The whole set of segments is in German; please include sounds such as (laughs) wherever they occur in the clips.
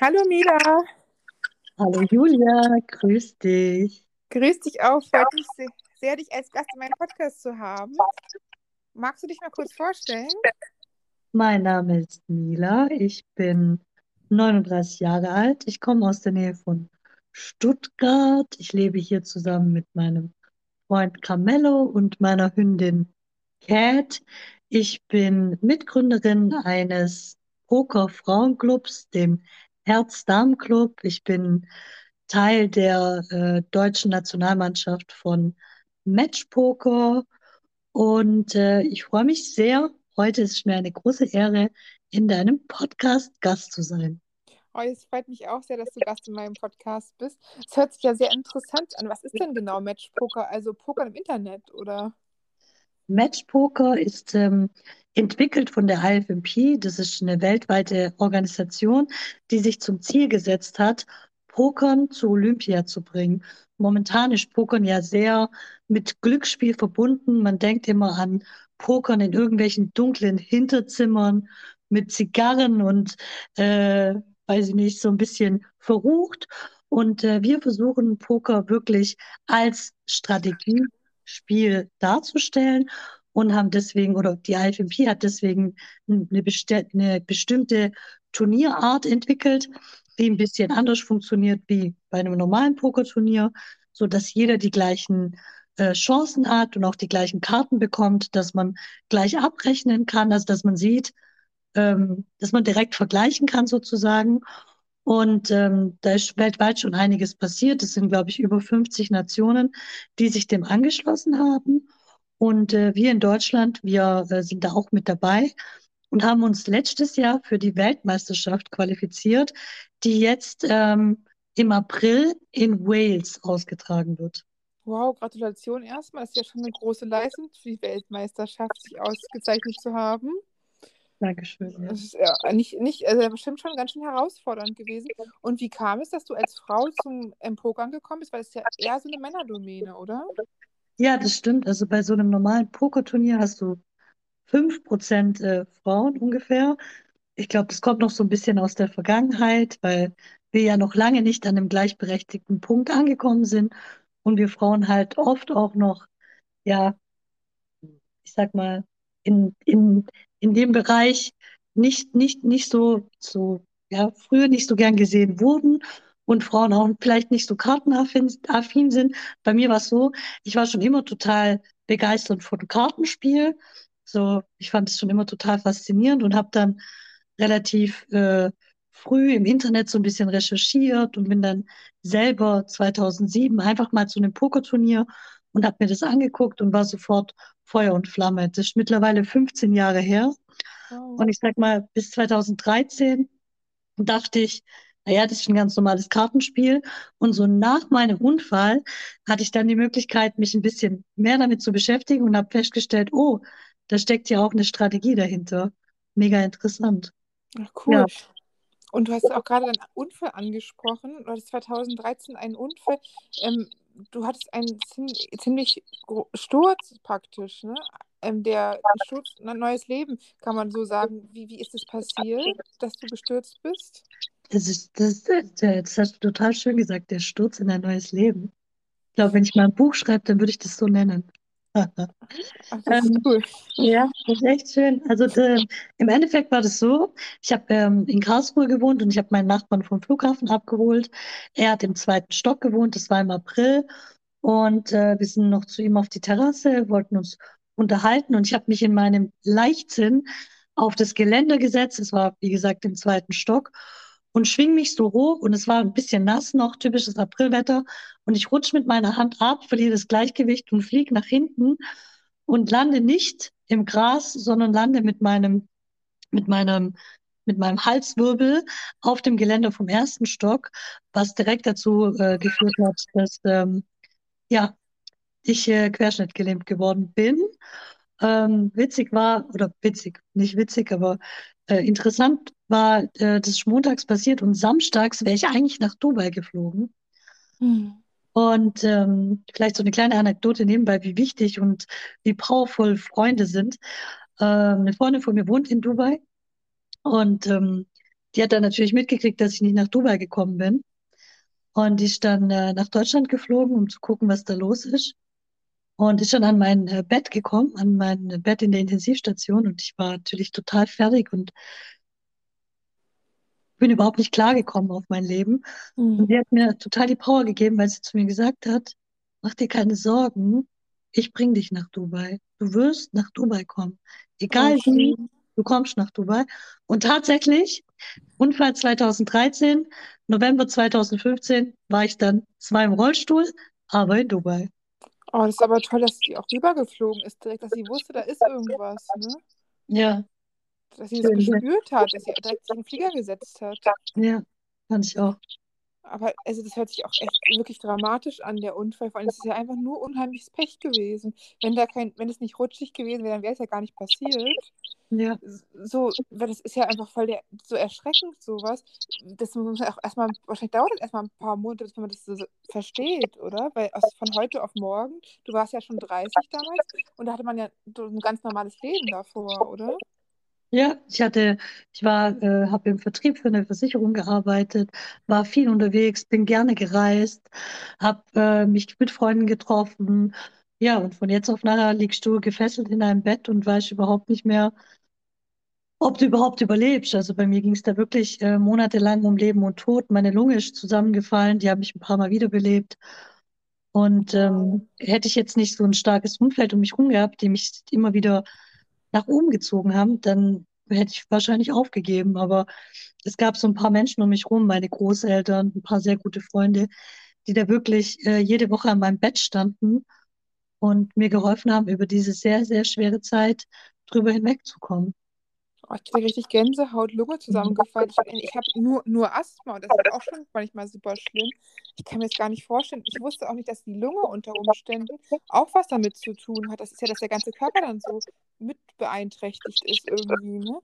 Hallo Mila, Hallo Julia, grüß dich. grüß dich auch. Freut mich se- sehr, dich als Gast in meinem Podcast zu haben. Magst du dich mal kurz vorstellen? Mein Name ist Mila, ich bin 39 Jahre alt. Ich komme aus der Nähe von Stuttgart. Ich lebe hier zusammen mit meinem Freund Carmelo und meiner Hündin Cat. Ich bin Mitgründerin eines Poker-Frauenclubs, dem Herz-Damen-Club. Ich bin Teil der äh, deutschen Nationalmannschaft von Matchpoker und äh, ich freue mich sehr. Heute ist es mir eine große Ehre, in deinem Podcast Gast zu sein. Oh, es freut mich auch sehr, dass du Gast in meinem Podcast bist. Es hört sich ja sehr interessant an. Was ist denn genau Matchpoker? Also Poker im Internet, oder? Matchpoker ist ähm, entwickelt von der IFMP. Das ist eine weltweite Organisation, die sich zum Ziel gesetzt hat, Pokern zu Olympia zu bringen. Momentan ist Pokern ja sehr mit Glücksspiel verbunden. Man denkt immer an Pokern in irgendwelchen dunklen Hinterzimmern mit Zigarren und, äh, weiß ich nicht, so ein bisschen verrucht. Und äh, wir versuchen Poker wirklich als Strategiespiel darzustellen und haben deswegen, oder die IFMP hat deswegen eine, besti eine bestimmte Turnierart entwickelt, die ein bisschen anders funktioniert wie bei einem normalen Pokerturnier, so dass jeder die gleichen äh, Chancen hat und auch die gleichen Karten bekommt, dass man gleich abrechnen kann, also dass man sieht, ähm, dass man direkt vergleichen kann sozusagen. Und ähm, da ist weltweit schon einiges passiert. Es sind, glaube ich, über 50 Nationen, die sich dem angeschlossen haben. Und äh, wir in Deutschland, wir äh, sind da auch mit dabei und haben uns letztes Jahr für die Weltmeisterschaft qualifiziert, die jetzt ähm, im April in Wales ausgetragen wird. Wow, Gratulation erstmal. Das ist ja schon eine große Leistung für die Weltmeisterschaft, sich ausgezeichnet zu haben. Dankeschön. Ja. Das ist ja nicht, nicht, also bestimmt schon ganz schön herausfordernd gewesen. Und wie kam es, dass du als Frau zum Pokern gekommen bist? Weil es ist ja eher so eine Männerdomäne, oder? ja, das stimmt. Also bei so einem normalen Pokerturnier hast du 5% äh, Frauen ungefähr. Ich glaube, das kommt noch so ein bisschen aus der Vergangenheit, weil wir ja noch lange nicht an einem gleichberechtigten Punkt angekommen sind und wir Frauen halt oft auch noch, ja, ich sag mal, in, in, in dem Bereich nicht, nicht, nicht so, so, ja, früher nicht so gern gesehen wurden und Frauen auch vielleicht nicht so kartenaffin affin sind. Bei mir war es so, ich war schon immer total begeistert von Kartenspiel. So, ich fand es schon immer total faszinierend und habe dann relativ äh, früh im Internet so ein bisschen recherchiert und bin dann selber 2007 einfach mal zu einem Pokerturnier und habe mir das angeguckt und war sofort Feuer und Flamme. Das ist mittlerweile 15 Jahre her. Wow. Und ich sag mal, bis 2013 dachte ich, naja, das ist ein ganz normales Kartenspiel. Und so nach meinem Unfall hatte ich dann die Möglichkeit, mich ein bisschen mehr damit zu beschäftigen und habe festgestellt, oh, da steckt ja auch eine Strategie dahinter. Mega interessant. Ach, cool. Ja. Und du hast auch gerade deinen Unfall angesprochen. Hattest 2013 einen Unfall. Ähm, du hattest einen ziem- ziemlich Sturz praktisch, ne? Ähm, der Sturz, ein neues Leben, kann man so sagen. Wie, wie ist es passiert, dass du gestürzt bist? Das ist, das, das, das hast du total schön gesagt, der Sturz in ein neues Leben. Ich glaube, wenn ich mal ein Buch schreibe, dann würde ich das so nennen. Ach, das (laughs) ist Ähm, cool. ja, das ist echt schön. Also de, im Endeffekt war das so, ich habe ähm, in Karlsruhe gewohnt und ich habe meinen Nachbarn vom Flughafen abgeholt. Er hat im zweiten Stock gewohnt, das war im April. Und äh, wir sind noch zu ihm auf die Terrasse, wollten uns unterhalten und ich habe mich in meinem Leichtsinn auf das Geländer gesetzt. Es war, wie gesagt, im zweiten Stock und schwing mich so hoch und es war ein bisschen nass noch, typisches Aprilwetter. Und ich rutsche mit meiner Hand ab, verliere das Gleichgewicht und fliege nach hinten und lande nicht im Gras, sondern lande mit meinem, mit meinem, mit meinem Halswirbel auf dem Geländer vom ersten Stock, was direkt dazu äh, geführt hat, dass ähm, ja, ich äh, querschnittgelähmt geworden bin. Ähm, witzig war, oder witzig, nicht witzig, aber äh, interessant war, äh, das ist montags passiert und samstags wäre ich eigentlich nach Dubai geflogen. Hm. Und ähm, vielleicht so eine kleine Anekdote nebenbei, wie wichtig und wie powerful Freunde sind. Ähm, eine Freundin von mir wohnt in Dubai und ähm, die hat dann natürlich mitgekriegt, dass ich nicht nach Dubai gekommen bin. Und die ist dann äh, nach Deutschland geflogen, um zu gucken, was da los ist. Und ist dann an mein äh, Bett gekommen, an mein Bett in der Intensivstation. Und ich war natürlich total fertig und bin überhaupt nicht klargekommen auf mein Leben. Und Mhm. sie hat mir total die Power gegeben, weil sie zu mir gesagt hat, mach dir keine Sorgen, ich bring dich nach Dubai. Du wirst nach Dubai kommen. Oh, Egal wie, schön. du kommst nach Dubai. Und tatsächlich, Unfall 2013, November 2015, war ich dann zwar im Rollstuhl, aber in Dubai. Oh, das ist aber toll, dass sie auch rübergeflogen ist, direkt, dass sie wusste, da ist irgendwas, ne? Ja, Dass sie das ne? gespürt hat, dass sie direkt in den Flieger gesetzt hat. Ja, fand ich auch. Aber also das hört sich auch echt wirklich dramatisch an, der Unfall. Vor allem, es ist ja einfach nur unheimliches Pech gewesen. Wenn da kein, wenn es nicht rutschig gewesen wäre, dann wäre es ja gar nicht passiert. Ja, So, weil das ist ja einfach voll der, so erschreckend, sowas. Das muss man auch erstmal, wahrscheinlich dauert das erstmal ein paar Monate, bis man das so versteht, oder? Weil aus, von heute auf morgen, du warst ja schon 30 damals und da hatte man ja so ein ganz normales Leben davor, oder? Ja, ich hatte, ich war, äh, habe im Vertrieb für eine Versicherung gearbeitet, war viel unterwegs, bin gerne gereist, habe äh, mich mit Freunden getroffen. Ja, und von jetzt auf nachher liegst du gefesselt in einem Bett und weißt überhaupt nicht mehr, ob du überhaupt überlebst. Also bei mir ging es da wirklich äh, monatelang um Leben und Tod. Meine Lunge ist zusammengefallen, die habe ich ein paar Mal wiederbelebt. Und ähm, hätte ich jetzt nicht so ein starkes Umfeld um mich herum gehabt, die mich immer wieder nach oben gezogen haben, dann hätte ich wahrscheinlich aufgegeben. Aber es gab so ein paar Menschen um mich rum, meine Großeltern, ein paar sehr gute Freunde, die da wirklich äh, jede Woche an meinem Bett standen und mir geholfen haben, über diese sehr, sehr schwere Zeit drüber hinwegzukommen. Oh, ich kriege richtig Gänsehaut, Lunge zusammengefallen. Ich, ich habe nur, nur Asthma und das ist auch schon manchmal super schlimm. Ich kann mir das gar nicht vorstellen. Ich wusste auch nicht, dass die Lunge unter Umständen auch was damit zu tun hat. Das ist ja, dass der ganze Körper dann so mit beeinträchtigt ist irgendwie, ne?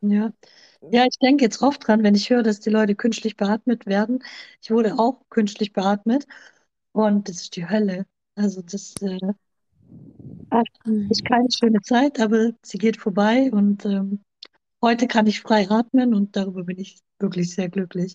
Ja. Ja, ich denke jetzt oft dran, wenn ich höre, dass die Leute künstlich beatmet werden. Ich wurde auch künstlich beatmet und das ist die Hölle. Also das äh, ist keine schöne Zeit, aber sie geht vorbei und ähm, heute kann ich frei atmen und darüber bin ich wirklich sehr glücklich.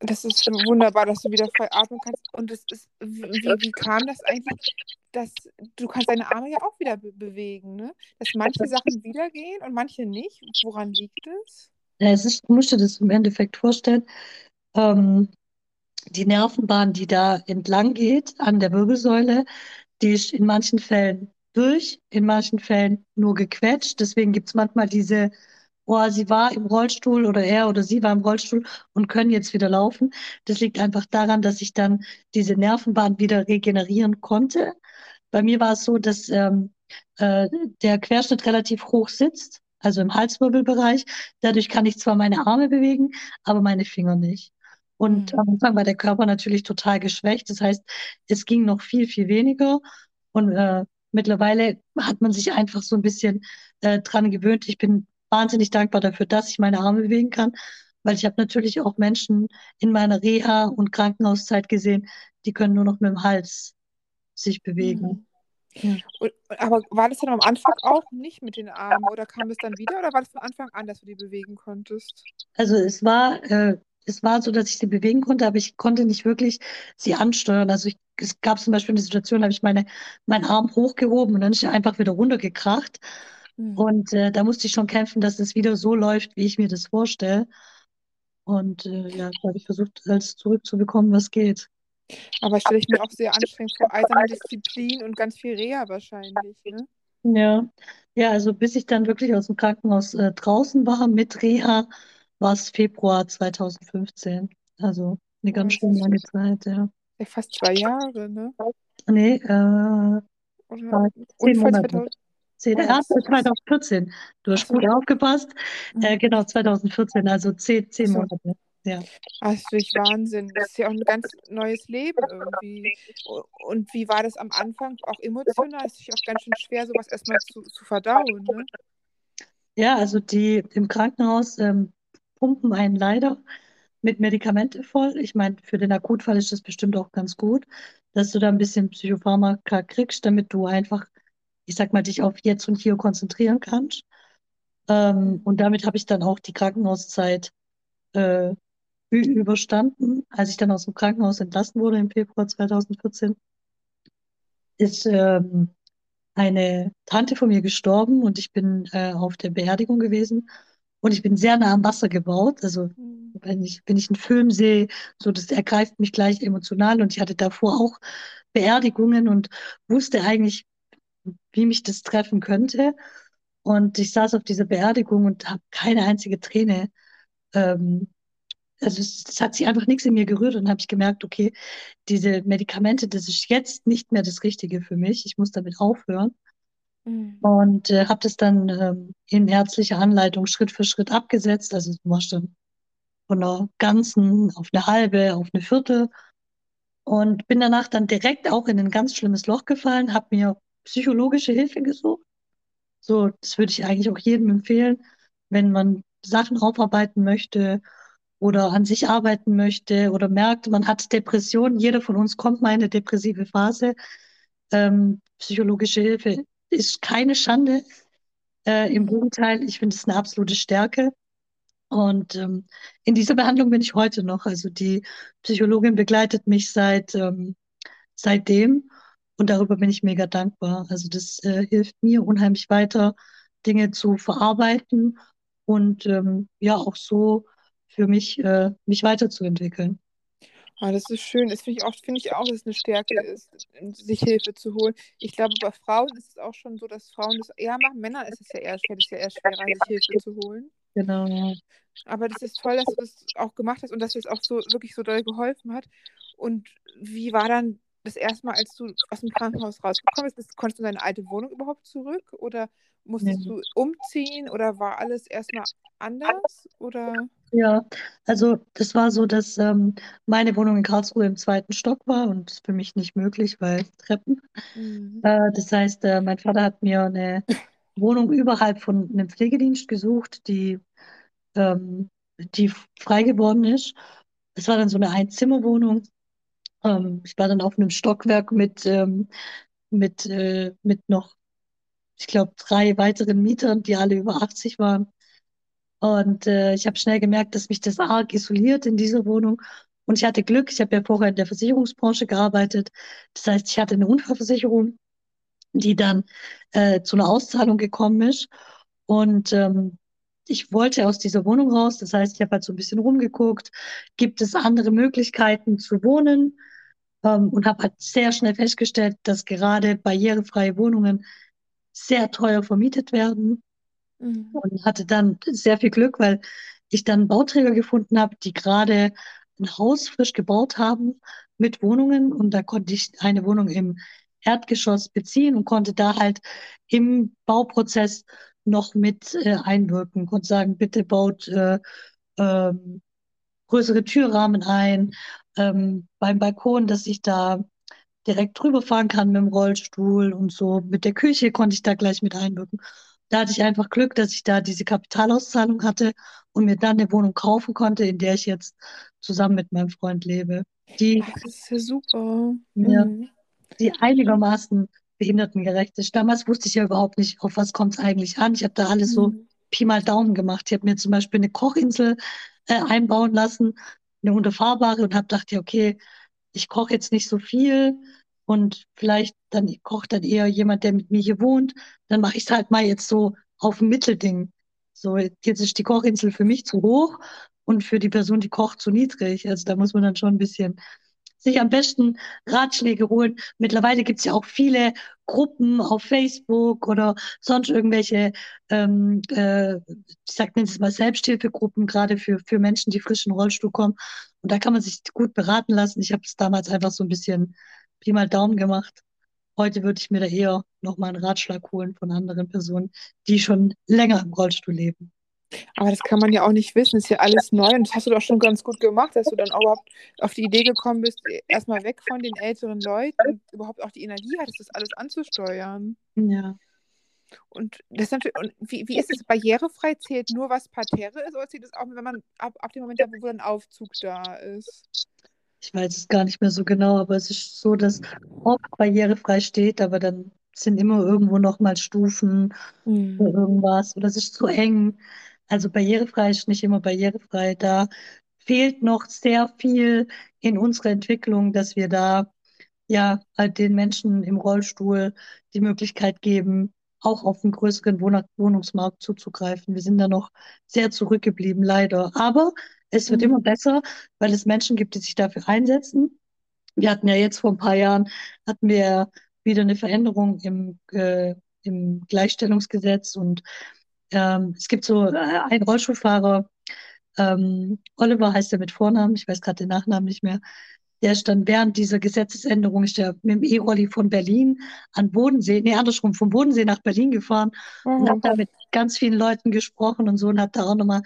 Das ist wunderbar, dass du wieder frei atmen kannst. Und es ist, wie, wie kam das eigentlich, dass du kannst deine Arme ja auch wieder be bewegen, ne? Dass manche Sachen wieder gehen und manche nicht. Woran liegt es? Ja, es ist, du musst dir das im Endeffekt vorstellen, ähm, die Nervenbahn, die da entlang geht an der Wirbelsäule, die ist in manchen Fällen durch, in manchen Fällen nur gequetscht. Deswegen gibt es manchmal diese, oh, sie war im Rollstuhl oder er oder sie war im Rollstuhl und können jetzt wieder laufen. Das liegt einfach daran, dass ich dann diese Nervenbahn wieder regenerieren konnte. Bei mir war es so, dass ähm, äh, der Querschnitt relativ hoch sitzt, also im Halswirbelbereich. Dadurch kann ich zwar meine Arme bewegen, aber meine Finger nicht. Und Hm. am Anfang war der Körper natürlich total geschwächt. Das heißt, es ging noch viel, viel weniger. Und äh, mittlerweile hat man sich einfach so ein bisschen äh, dran gewöhnt. Ich bin wahnsinnig dankbar dafür, dass ich meine Arme bewegen kann, weil ich habe natürlich auch Menschen in meiner Reha- und Krankenhauszeit gesehen, die können nur noch mit dem Hals sich bewegen. Hm. Ja. Aber war das dann am Anfang auch nicht mit den Armen oder kam es dann wieder oder war das von Anfang an, dass du die bewegen konntest? Also es war, äh, es war so, dass ich sie bewegen konnte, aber ich konnte nicht wirklich sie ansteuern. Also ich, es gab zum Beispiel eine Situation, da habe ich meine, meinen Arm hochgehoben und dann ist er einfach wieder runtergekracht. Hm. Und äh, da musste ich schon kämpfen, dass es wieder so läuft, wie ich mir das vorstelle. Und äh, ja, da habe ich versucht, alles zurückzubekommen, was geht. Aber stelle ich mir auch sehr anstrengend vor, eiserne Disziplin und ganz viel Reha wahrscheinlich, ne? Ja, ja, also bis ich dann wirklich aus dem Krankenhaus äh, draußen war mit Reha, war es Februar 2015. Also eine ganz das schön lange Zeit, ja. ja fast zwei Jahre, ne? Nee, äh, Oder zehn Monate. 2000. Zehn, das ist krass. 2014. Du hast gut aufgepasst. Äh, Hm. genau, 2014, also zehn, zehn. Monate. Ja. Das ist wirklich Wahnsinn. Das ist ja auch ein ganz neues Leben irgendwie. Und wie war das am Anfang? Auch emotional? Ist natürlich auch ganz schön schwer, sowas erstmal zu, zu verdauen, ne? Ja, also die im Krankenhaus ähm, pumpen einen leider mit Medikamente voll. Ich meine, für den Akutfall ist das bestimmt auch ganz gut, dass du da ein bisschen Psychopharmaka kriegst, damit du einfach, ich sag mal, dich auf jetzt und hier konzentrieren kannst. Ähm, und damit habe ich dann auch die Krankenhauszeit äh, überstanden. Als ich dann aus dem Krankenhaus entlassen wurde im Februar 2014, ist ähm, eine Tante von mir gestorben und ich bin äh, auf der Beerdigung gewesen und ich bin sehr nah am Wasser gebaut. Also Mhm. wenn ich, wenn ich einen Film sehe, so das ergreift mich gleich emotional und ich hatte davor auch Beerdigungen und wusste eigentlich, wie mich das treffen könnte. Und ich saß auf dieser Beerdigung und habe keine einzige Träne. Ähm, also es, es hat sich einfach nichts in mir gerührt und habe ich gemerkt, okay, diese Medikamente, das ist jetzt nicht mehr das Richtige für mich. Ich muss damit aufhören. Mhm. Und äh, habe das dann ähm, in ärztlicher Anleitung Schritt für Schritt abgesetzt. Also du machst dann von einer ganzen auf eine halbe, auf eine Viertel. Und bin danach dann direkt auch in ein ganz schlimmes Loch gefallen, habe mir psychologische Hilfe gesucht. So, das würde ich eigentlich auch jedem empfehlen, wenn man Sachen aufarbeiten möchte oder an sich arbeiten möchte oder merkt, man hat Depressionen. Jeder von uns kommt mal in eine depressive Phase. Ähm, psychologische Hilfe ist keine Schande. Äh, im. Gegenteil, ich finde es eine absolute Stärke. Und ähm, in dieser Behandlung bin ich heute noch. Also die Psychologin begleitet mich seit ähm, seitdem und darüber bin ich mega dankbar. Also das äh, hilft mir unheimlich weiter, Dinge zu verarbeiten und ähm, ja auch so für mich äh, mich weiterzuentwickeln. Ah, das ist schön. Das finde ich auch, finde ich auch, dass es eine Stärke ist, sich Hilfe zu holen. Ich glaube, bei Frauen ist es auch schon so, dass Frauen das eher machen. Männern ist es ja eher schwer, das ist ja eher schwerer, sich Hilfe zu holen. Genau. ja. Aber das ist toll, dass du das auch gemacht hast und dass dir das auch so wirklich so doll geholfen hat. Und wie war dann das erste Mal, als du aus dem Krankenhaus rausgekommen bist? Konntest du in deine alte Wohnung überhaupt zurück? Oder musstest Ja. du umziehen? Oder war alles erstmal anders? Oder? Ja, also das war so, dass ähm, meine Wohnung in Karlsruhe im zweiten Stock war und für mich nicht möglich, weil Treppen. Mhm. Äh, das heißt, äh, mein Vater hat mir eine (laughs) Wohnung überhalb von einem Pflegedienst gesucht, die, ähm, die frei geworden ist. Es war dann so eine Einzimmerwohnung. Ähm, ich war dann auf einem Stockwerk mit, ähm, mit, äh, mit noch, ich glaube, drei weiteren Mietern, die alle über 80 waren. Und äh, ich habe schnell gemerkt, dass mich das arg isoliert in dieser Wohnung. Und ich hatte Glück, ich habe ja vorher in der Versicherungsbranche gearbeitet. Das heißt, ich hatte eine Unfallversicherung, die dann äh, zu einer Auszahlung gekommen ist. Und ähm, ich wollte aus dieser Wohnung raus. Das heißt, ich habe halt so ein bisschen rumgeguckt. Gibt es andere Möglichkeiten zu wohnen? Ähm, und habe halt sehr schnell festgestellt, dass gerade barrierefreie Wohnungen sehr teuer vermietet werden. Mhm. und hatte dann sehr viel Glück, weil ich dann Bauträger gefunden habe, die gerade ein Haus frisch gebaut haben mit Wohnungen. Und da konnte ich eine Wohnung im Erdgeschoss beziehen und konnte da halt im Bauprozess noch mit äh, einwirken, konnte sagen, bitte baut äh, ähm, größere Türrahmen ein, ähm, beim Balkon, dass ich da direkt drüber fahren kann mit dem Rollstuhl und so. Mit der Küche konnte ich da gleich mit einwirken. Da hatte ich einfach Glück, dass ich da diese Kapitalauszahlung hatte und mir dann eine Wohnung kaufen konnte, in der ich jetzt zusammen mit meinem Freund lebe, die das ist ja super. mir, Mhm. die einigermaßen behindertengerecht ist. Damals wusste ich ja überhaupt nicht, auf was kommt es eigentlich an. Ich habe da alles so Mhm. Pi mal Daumen gemacht. Ich habe mir zum Beispiel eine Kochinsel äh, einbauen lassen, eine unterfahrbare und habe gedacht, ja, okay, ich koche jetzt nicht so viel und vielleicht dann kocht dann eher jemand, der mit mir hier wohnt. Dann mache ich es halt mal jetzt so auf ein Mittelding. So, jetzt ist die Kochinsel für mich zu hoch und für die Person, die kocht, zu niedrig. Also da muss man dann schon ein bisschen sich am besten Ratschläge holen. Mittlerweile gibt es ja auch viele Gruppen auf Facebook oder sonst irgendwelche, ähm, äh, ich sag es mal Selbsthilfegruppen, gerade für, für Menschen, die frisch in den Rollstuhl kommen. Und da kann man sich gut beraten lassen. Ich habe es damals einfach so ein bisschen Pi mal Daumen gemacht. Heute würde ich mir da eher nochmal einen Ratschlag holen von anderen Personen, die schon länger im Rollstuhl leben. Aber das kann man ja auch nicht wissen. Ist ja alles neu und das hast du doch schon ganz gut gemacht, dass du dann auch überhaupt auf die Idee gekommen bist, erstmal weg von den älteren Leuten und überhaupt auch die Energie hattest, das alles anzusteuern. Ja. Und das ist natürlich, und wie, wie ist es barrierefrei? Zählt nur, was Parterre ist, oder zählt es auch, wenn man ab, ab dem Moment, wo ein Aufzug da ist? Ich weiß es gar nicht mehr so genau, aber es ist so, dass oft barrierefrei steht, aber dann sind immer irgendwo nochmal Stufen oder Mhm. irgendwas oder es ist zu eng. Also barrierefrei ist nicht immer barrierefrei. Da fehlt noch sehr viel in unserer Entwicklung, dass wir da ja halt den Menschen im Rollstuhl die Möglichkeit geben, auch auf einen größeren Wohn Wohnungsmarkt zuzugreifen. Wir sind da noch sehr zurückgeblieben, leider. Aber es wird Mhm. immer besser, weil es Menschen gibt, die sich dafür einsetzen. Wir hatten ja jetzt vor ein paar Jahren, hatten wir wieder eine Veränderung im, äh, im Gleichstellungsgesetz und ähm, es gibt so äh, einen Rollstuhlfahrer, ähm, Oliver heißt er mit Vornamen, ich weiß gerade den Nachnamen nicht mehr. Der ist dann während dieser Gesetzesänderung ist der mit dem E-Rolli von Berlin an Bodensee, nee, andersrum, vom Bodensee nach Berlin gefahren und Oh. hat da mit ganz vielen Leuten gesprochen und so und hat da auch nochmal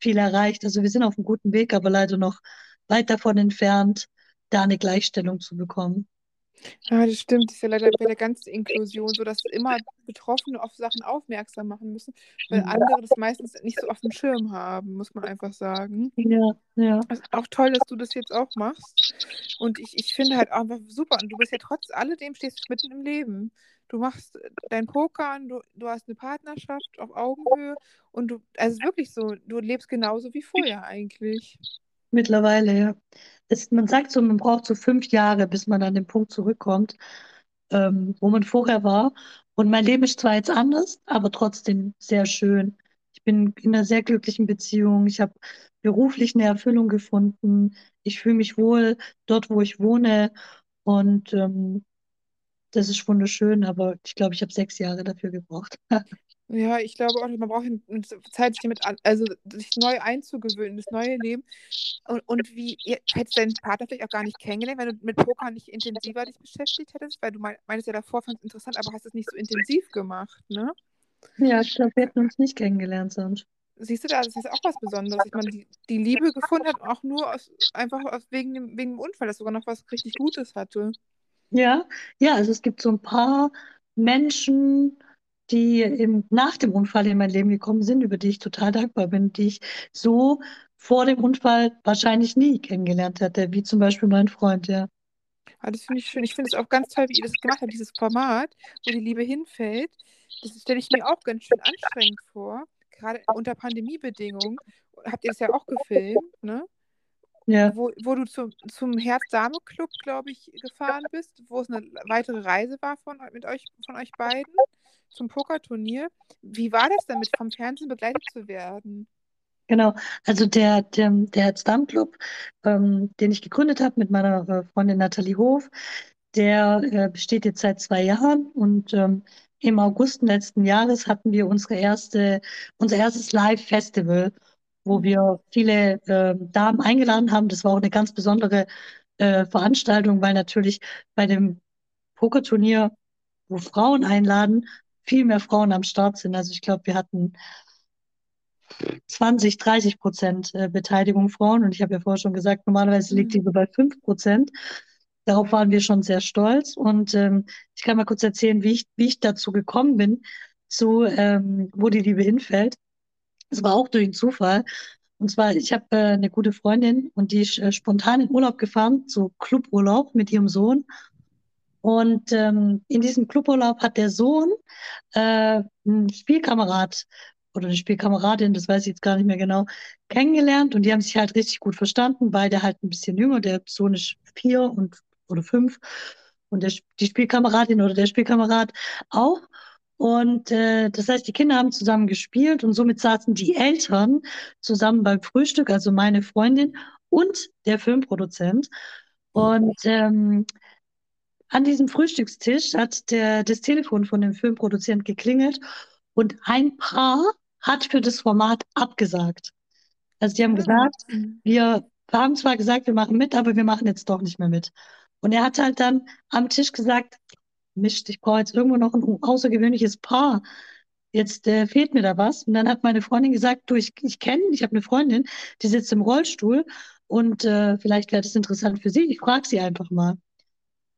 viel erreicht. Also wir sind auf einem guten Weg, aber leider noch weit davon entfernt, da eine Gleichstellung zu bekommen. Ja, das stimmt. Das ist ja leider bei der ganzen Inklusion so, dass immer Betroffene auf Sachen aufmerksam machen müssen, weil andere das meistens nicht so auf dem Schirm haben, muss man einfach sagen. Ja, ja. Also auch toll, dass du das jetzt auch machst. Und ich, ich finde halt einfach super. Und du bist ja trotz alledem stehst du mitten im Leben. Du machst dein Pokern, du, du hast eine Partnerschaft auf Augenhöhe und du, also es ist wirklich so, du lebst genauso wie vorher eigentlich. Mittlerweile, ja. Es, man sagt so, man braucht so fünf Jahre, bis man an den Punkt zurückkommt, ähm, wo man vorher war. Und mein Leben ist zwar jetzt anders, aber trotzdem sehr schön. Ich bin in einer sehr glücklichen Beziehung. Ich habe beruflich eine Erfüllung gefunden. Ich fühle mich wohl dort, wo ich wohne. Und ähm, das ist wunderschön, aber ich glaube, ich habe sechs Jahre dafür gebraucht. (laughs) Ja, ich glaube auch, man braucht Zeit, sich damit an, also sich neu einzugewöhnen, das neue Leben. Und, und wie, ihr, hättest du deinen Partner vielleicht auch gar nicht kennengelernt, wenn du mit Poker nicht intensiver dich beschäftigt hättest? Weil du mein, meintest ja davor, fand es interessant, aber hast es nicht so intensiv gemacht, ne? Ja, ich glaube, wir hätten uns nicht kennengelernt sonst. Siehst du da, das ist auch was Besonderes, dass man die, die Liebe gefunden hat, auch nur aus, einfach aus, wegen, dem, wegen dem Unfall, dass sogar noch was richtig Gutes hatte. Ja, ja, also es gibt so ein paar Menschen, die im, nach dem Unfall in mein Leben gekommen sind, über die ich total dankbar bin, die ich so vor dem Unfall wahrscheinlich nie kennengelernt hätte, wie zum Beispiel mein Freund, ja. Ah, das finde ich schön. Ich finde es auch ganz toll, wie ihr das gemacht habt, dieses Format, wo die Liebe hinfällt. Das stelle ich mir auch ganz schön anstrengend vor. Gerade unter Pandemiebedingungen. Habt ihr das ja auch gefilmt, ne? Ja, Wo, wo du zum, zum Herz-Dame-Club, glaube ich, gefahren bist, wo es eine weitere Reise war von, mit euch, von euch beiden zum Pokerturnier. Wie war das denn, mit vom Fernsehen begleitet zu werden? genau. Also der, der, der Herz-Damm-Club, ähm, den ich gegründet habe mit meiner äh, Freundin Nathalie Hof, der äh, besteht jetzt seit zwei Jahren und ähm, im August letzten Jahres hatten wir unsere erste, unser erstes Live-Festival, wo Mhm. wir viele äh, Damen eingeladen haben. Das war auch eine ganz besondere äh, Veranstaltung, weil natürlich bei dem Pokerturnier, wo Frauen einladen, viel mehr Frauen am Start sind. Also ich glaube, wir hatten 20, 30 Prozent äh, Beteiligung Frauen. Und ich habe ja vorher schon gesagt, normalerweise liegt die so bei 5 Prozent. Darauf waren wir schon sehr stolz. Und ähm, ich kann mal kurz erzählen, wie ich, wie ich dazu gekommen bin, zu ähm, wo die Liebe hinfällt. Es war auch durch einen Zufall. Und zwar, ich habe äh, eine gute Freundin und die ist äh, spontan in Urlaub gefahren, so Cluburlaub mit ihrem Sohn. Und ähm, in diesem Cluburlaub hat der Sohn äh, einen Spielkamerad oder eine Spielkameradin, das weiß ich jetzt gar nicht mehr genau, kennengelernt und die haben sich halt richtig gut verstanden. Beide halt ein bisschen jünger. Der Sohn ist vier und oder fünf und der, die Spielkameradin oder der Spielkamerad auch. Und äh, das heißt, die Kinder haben zusammen gespielt und somit saßen die Eltern zusammen beim Frühstück, also meine Freundin und der Filmproduzent. Und ähm, an diesem Frühstückstisch hat der, das Telefon von dem Filmproduzent geklingelt und ein Paar hat für das Format abgesagt. Also die haben Ah. gesagt, wir haben zwar gesagt, wir machen mit, aber wir machen jetzt doch nicht mehr mit. Und er hat halt dann am Tisch gesagt, Mist, ich brauche jetzt irgendwo noch ein außergewöhnliches Paar. Jetzt äh, fehlt mir da was. Und dann hat meine Freundin gesagt, du, ich, ich kenne, ich habe eine Freundin, die sitzt im Rollstuhl und äh, vielleicht wäre das interessant für sie. Ich frage sie einfach mal.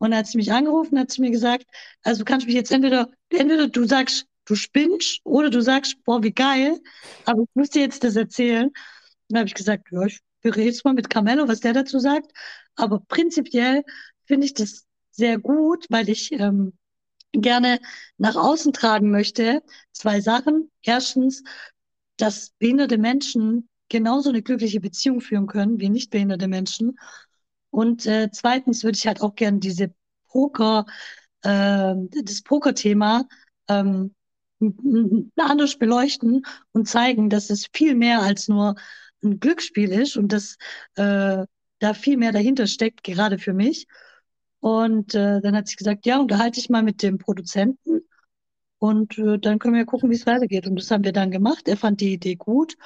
Und dann hat sie mich angerufen, hat sie mir gesagt, also du kannst mich jetzt entweder, entweder du sagst, du spinnst, oder du sagst, boah, wie geil, aber ich muss dir jetzt das erzählen. Und dann habe ich gesagt, ja, ich jetzt mal mit Carmelo, was der dazu sagt. Aber prinzipiell finde ich das sehr gut, weil ich ähm, gerne nach außen tragen möchte. Zwei Sachen. Erstens, dass behinderte Menschen genauso eine glückliche Beziehung führen können wie nicht behinderte Menschen. Und äh, zweitens würde ich halt auch gerne diese Poker, äh, das Poker-Thema ähm, (laughs) anders beleuchten und zeigen, dass es viel mehr als nur ein Glücksspiel ist und dass äh, da viel mehr dahinter steckt, gerade für mich. Und äh, dann hat sie gesagt, ja, unterhalte ich mal mit dem Produzenten und äh, dann können wir gucken, wie es weitergeht. Und das haben wir dann gemacht. Er fand die Idee gut.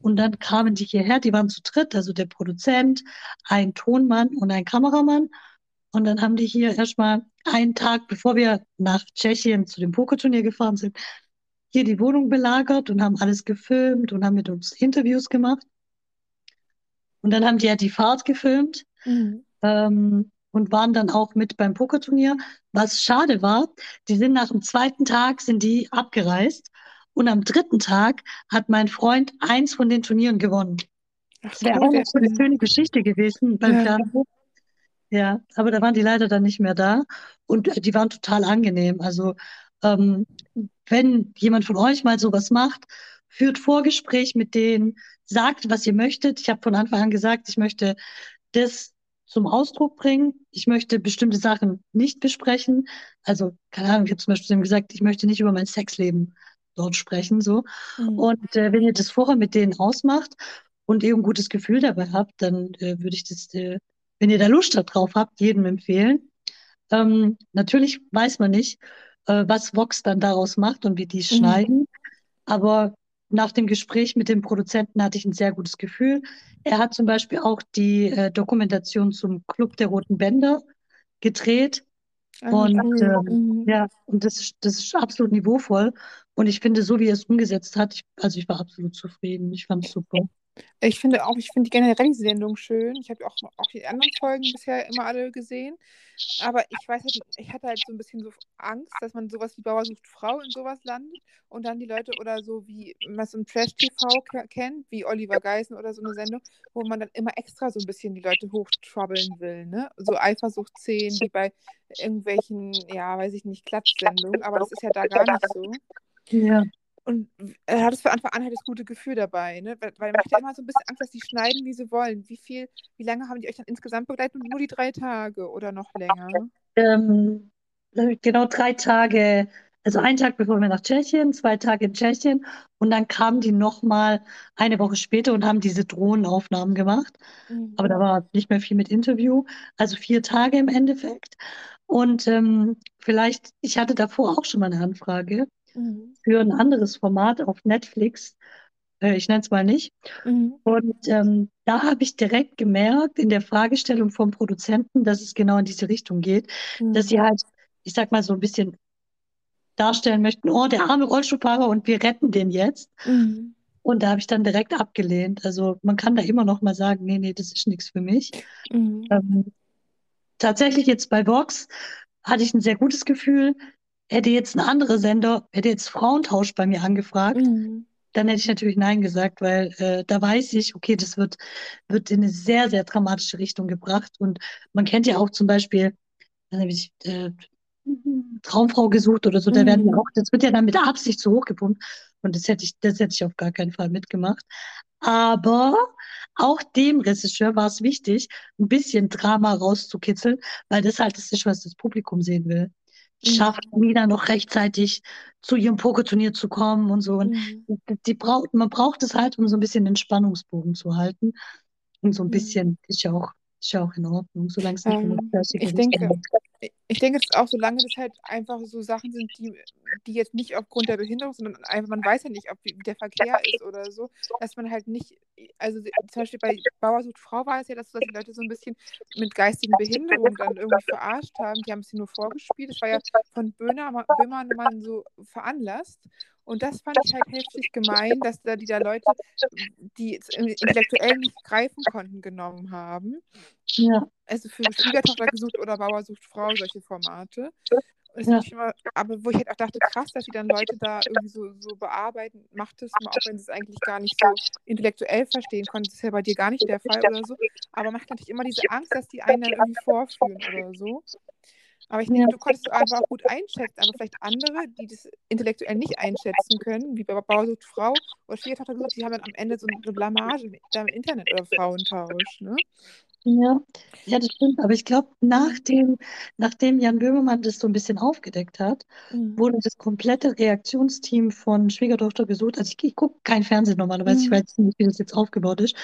Und dann kamen die hierher, die waren zu dritt, also der Produzent, ein Tonmann und ein Kameramann. Und dann haben die hier erstmal einen Tag, bevor wir nach Tschechien zu dem Pokerturnier gefahren sind, hier die Wohnung belagert und haben alles gefilmt und haben mit uns Interviews gemacht. Und dann haben die ja die Fahrt gefilmt mhm. ähm, und waren dann auch mit beim Pokerturnier. Was schade war, die sind nach dem zweiten Tag sind die abgereist und am dritten Tag hat mein Freund eins von den Turnieren gewonnen. das wäre auch noch so eine schöne Geschichte gewesen beim ja. Ja, aber da waren die leider dann nicht mehr da und äh, die waren total angenehm. Also ähm, wenn jemand von euch mal sowas macht, führt Vorgespräch mit denen, sagt, was ihr möchtet. Ich habe von Anfang an gesagt, ich möchte das zum Ausdruck bringen. Ich möchte bestimmte Sachen nicht besprechen. Also, keine Ahnung, ich habe zum Beispiel gesagt, ich möchte nicht über mein Sexleben dort sprechen. so. Mhm. Und äh, wenn ihr das vorher mit denen ausmacht und ihr ein gutes Gefühl dabei habt, dann äh, würde ich das, äh, wenn ihr da Lust drauf habt, jedem empfehlen. Ähm, natürlich weiß man nicht, äh, was Vox dann daraus macht und wie die mhm. schneiden. Aber nach dem Gespräch mit dem Produzenten hatte ich ein sehr gutes Gefühl. Er hat zum Beispiel auch die äh, Dokumentation zum Club der Roten Bänder gedreht. Ah, und ähm, mhm. ja, und das, das ist absolut niveauvoll. Und ich finde, so wie er es umgesetzt hat, ich, also ich war absolut zufrieden. Ich fand es super. Ich finde auch, ich finde generell die Sendung schön. Ich habe auch, auch die anderen Folgen bisher immer alle gesehen. Aber ich weiß halt, ich hatte halt so ein bisschen so Angst, dass man sowas wie Bauer sucht Frau in sowas landet und dann die Leute oder so wie man so ein Trash-TV kennt, wie Oliver Geisen oder so eine Sendung, wo man dann immer extra so ein bisschen die Leute hochtroubln will, ne? So Eifersucht 10, wie bei irgendwelchen, ja, weiß ich nicht, Klatschsendungen, aber das ist ja da gar nicht so. Ja. Und er hat es von Anfang an halt das gute Gefühl dabei, ne? Weil, weil man hat ja immer so ein bisschen Angst, dass die schneiden, wie sie wollen. Wie viel, wie lange haben die euch dann insgesamt begleitet? Nur die drei Tage oder noch länger? Ähm, genau drei Tage. Also einen Tag bevor wir nach Tschechien, zwei Tage in Tschechien und dann kamen die nochmal eine Woche später und haben diese Drohnenaufnahmen gemacht. Mhm. Aber da war nicht mehr viel mit Interview. Also vier Tage im Endeffekt. Und ähm, vielleicht, ich hatte davor auch schon mal eine Anfrage mhm. für ein anderes Format auf Netflix. Äh, ich nenne es mal nicht. Mhm. Und ähm, da habe ich direkt gemerkt in der Fragestellung vom Produzenten, dass es genau in diese Richtung geht, mhm. dass sie halt, ich sag mal so ein bisschen darstellen möchten, oh, der arme Rollstuhlfahrer und wir retten den jetzt. Mhm. Und da habe ich dann direkt abgelehnt. Also man kann da immer noch mal sagen, nee, nee, das ist nichts für mich. Mhm. Ähm, tatsächlich jetzt bei Vox hatte ich ein sehr gutes Gefühl hätte jetzt ein anderer Sender, hätte jetzt Frauentausch bei mir angefragt, mhm. dann hätte ich natürlich Nein gesagt, weil äh, da weiß ich, okay, das wird, wird in eine sehr, sehr dramatische Richtung gebracht. Und man kennt ja auch zum Beispiel, ich, äh, Traumfrau gesucht oder so, mhm. da werden ja mhm. auch, das wird ja dann mit Absicht zu hoch gepumpt. Und das hätte ich, das hätte ich auf gar keinen Fall mitgemacht. Aber auch dem Regisseur war es wichtig, ein bisschen Drama rauszukitzeln, weil das halt das ist, was das Publikum sehen will schafft, mhm. Nina noch rechtzeitig zu ihrem Pokerturnier zu kommen und so. Und mhm. die braucht, man braucht es halt, um so ein bisschen den Spannungsbogen zu halten. Und so ein mhm. bisschen ist ja auch ist ja auch in Ordnung, solange es nicht ähm, ich denke, ich denke es auch, solange das halt einfach so Sachen sind, die, die jetzt nicht aufgrund der Behinderung, sondern einfach, man weiß ja nicht, ob der Verkehr ist oder so, dass man halt nicht, also zum Beispiel bei Bauersucht Frau war es ja, dass, dass die Leute so ein bisschen mit geistigen Behinderungen dann irgendwie verarscht haben, die haben es nur vorgespielt, das war ja von Böhner, Böhmermann so veranlasst und das fand ich halt heftig gemein, dass da die da Leute, die intellektuell nicht greifen konnten, genommen haben. Ja. Also für Schwiegertochter gesucht oder Bauer sucht Frau, solche Formate. Ja. Immer, aber wo ich halt auch dachte, krass, dass die dann Leute da irgendwie so, so bearbeiten, macht es mal, auch wenn sie es eigentlich gar nicht so intellektuell verstehen konnten. Das ist ja bei dir gar nicht der Fall oder so. Aber macht natürlich immer diese Angst, dass die einen dann irgendwie vorführen oder so. Aber ich denke, du konntest es einfach auch gut einschätzen, aber vielleicht andere, die das intellektuell nicht einschätzen können, wie bei Bausucht Frau oder Schwiegertochter gesagt, die haben dann am Ende so eine Blamage im Internet oder Frauentausch, ne? Ja, ja, das stimmt. Aber ich glaube, nachdem, nachdem Jan Böhmermann das so ein bisschen aufgedeckt hat, Mhm. wurde das komplette Reaktionsteam von Schwiegertochter gesucht. Also ich, ich gucke kein Fernsehen normalerweise, ich Mhm. weiß nicht, wie das jetzt aufgebaut ist,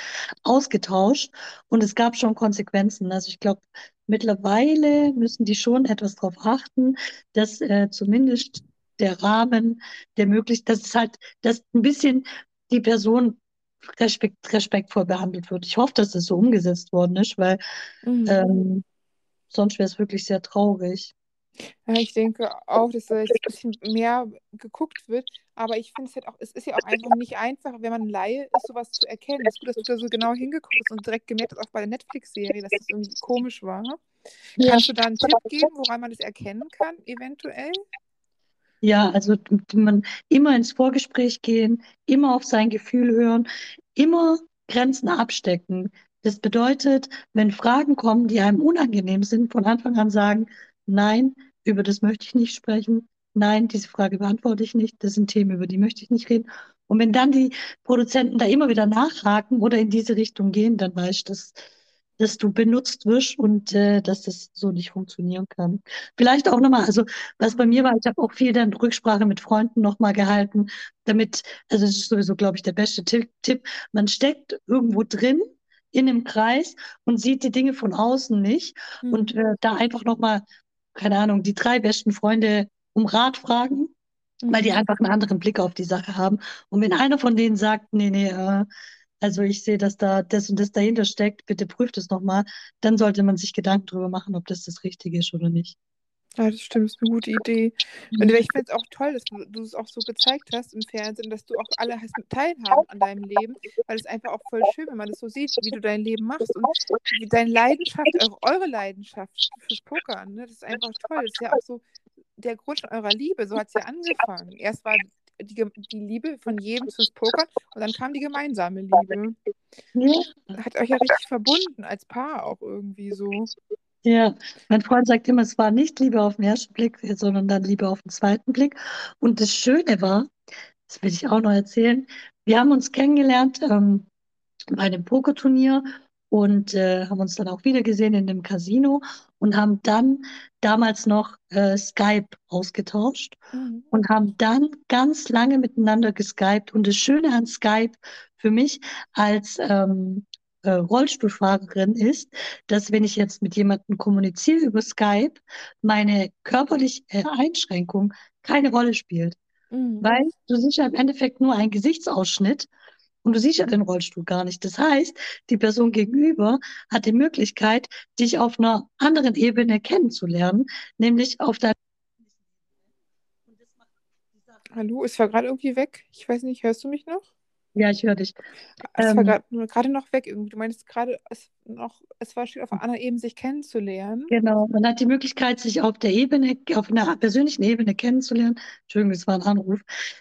ausgetauscht. Und es gab schon Konsequenzen. Also ich glaube, mittlerweile müssen die schon etwas darauf achten, dass äh, zumindest der Rahmen, der möglich, dass es halt, dass ein bisschen die Person respekt, respektvoll behandelt wird. Ich hoffe, dass das so umgesetzt worden ist, weil Mhm. ähm, sonst wäre es wirklich sehr traurig. Ja, ich denke auch, dass da jetzt ein bisschen mehr geguckt wird. Aber ich finde es halt auch, es ist ja auch einfach nicht einfach, wenn man Laie ist, sowas zu erkennen. Es ist gut, dass du da so genau hingeguckt hast und direkt gemerkt hast, auch bei der Netflix-Serie, dass das irgendwie komisch war. Ja. Kannst du da einen Tipp geben, woran man das erkennen kann, eventuell? Ja, also man immer ins Vorgespräch gehen, immer auf sein Gefühl hören, immer Grenzen abstecken. Das bedeutet, wenn Fragen kommen, die einem unangenehm sind, von Anfang an sagen, nein, über das möchte ich nicht sprechen. Nein, diese Frage beantworte ich nicht. Das sind Themen, über die möchte ich nicht reden. Und wenn dann die Produzenten da immer wieder nachhaken oder in diese Richtung gehen, dann weißt du, dass, dass du benutzt wirst und äh, dass das so nicht funktionieren kann. Vielleicht auch nochmal, also was bei mir war, ich habe auch viel dann Rücksprache mit Freunden nochmal gehalten, damit, also das ist sowieso, glaube ich, der beste Tipp, Tipp. Man steckt irgendwo drin in einem Kreis und sieht die Dinge von außen nicht Mhm. und äh, da einfach nochmal, keine Ahnung, die drei besten Freunde um Rat fragen, weil die Mhm. einfach einen anderen Blick auf die Sache haben. Und wenn einer von denen sagt, nee, nee, äh, also ich sehe, dass da das und das dahinter steckt, bitte prüft es nochmal, dann sollte man sich Gedanken darüber machen, ob das das Richtige ist oder nicht. Ja, das stimmt, das ist eine gute Idee. Und ich finde es auch toll, dass du, du es auch so gezeigt hast im Fernsehen, dass du auch alle hast mit teilhaben an deinem Leben, weil es einfach auch voll schön, wenn man das so sieht, wie du dein Leben machst und wie deine Leidenschaft, eure, eure Leidenschaft fürs Pokern, ne? Das ist einfach toll. Das ist ja auch so der Grund eurer Liebe. So hat es ja angefangen. Erst war die, die Liebe von jedem fürs (laughs) Pokern und dann kam die gemeinsame Liebe. Hat euch ja richtig verbunden als Paar auch irgendwie so. ja. Mein Freund sagt immer, es war nicht Liebe auf den ersten Blick, sondern dann Liebe auf den zweiten Blick. Und das Schöne war, das will ich auch noch erzählen, wir haben uns kennengelernt ähm, bei einem Pokerturnier und äh, haben uns dann auch wieder gesehen in dem Casino und haben dann damals noch äh, Skype ausgetauscht Mhm. und haben dann ganz lange miteinander geskypt. Und das Schöne an Skype für mich als ähm, äh, Rollstuhlfahrerin ist, dass wenn ich jetzt mit jemandem kommuniziere über Skype, meine körperliche äh, Einschränkung keine Rolle spielt. Mhm. Weil du siehst ja im Endeffekt nur einen Gesichtsausschnitt und du siehst ja den Rollstuhl gar nicht. Das heißt, die Person gegenüber hat die Möglichkeit, dich auf einer anderen Ebene kennenzulernen, nämlich auf deiner Hallo, es war gerade irgendwie weg. Ich weiß nicht, hörst du mich noch? Ja, ich höre dich. Es war Ähm, gerade gerade noch weg irgendwie. Du meinst gerade, es noch, es war schön auf einer anderen Ebene sich kennenzulernen. Genau, man hat die Möglichkeit, sich auf der Ebene, auf einer persönlichen Ebene kennenzulernen. Entschuldigung, das war ein Anruf.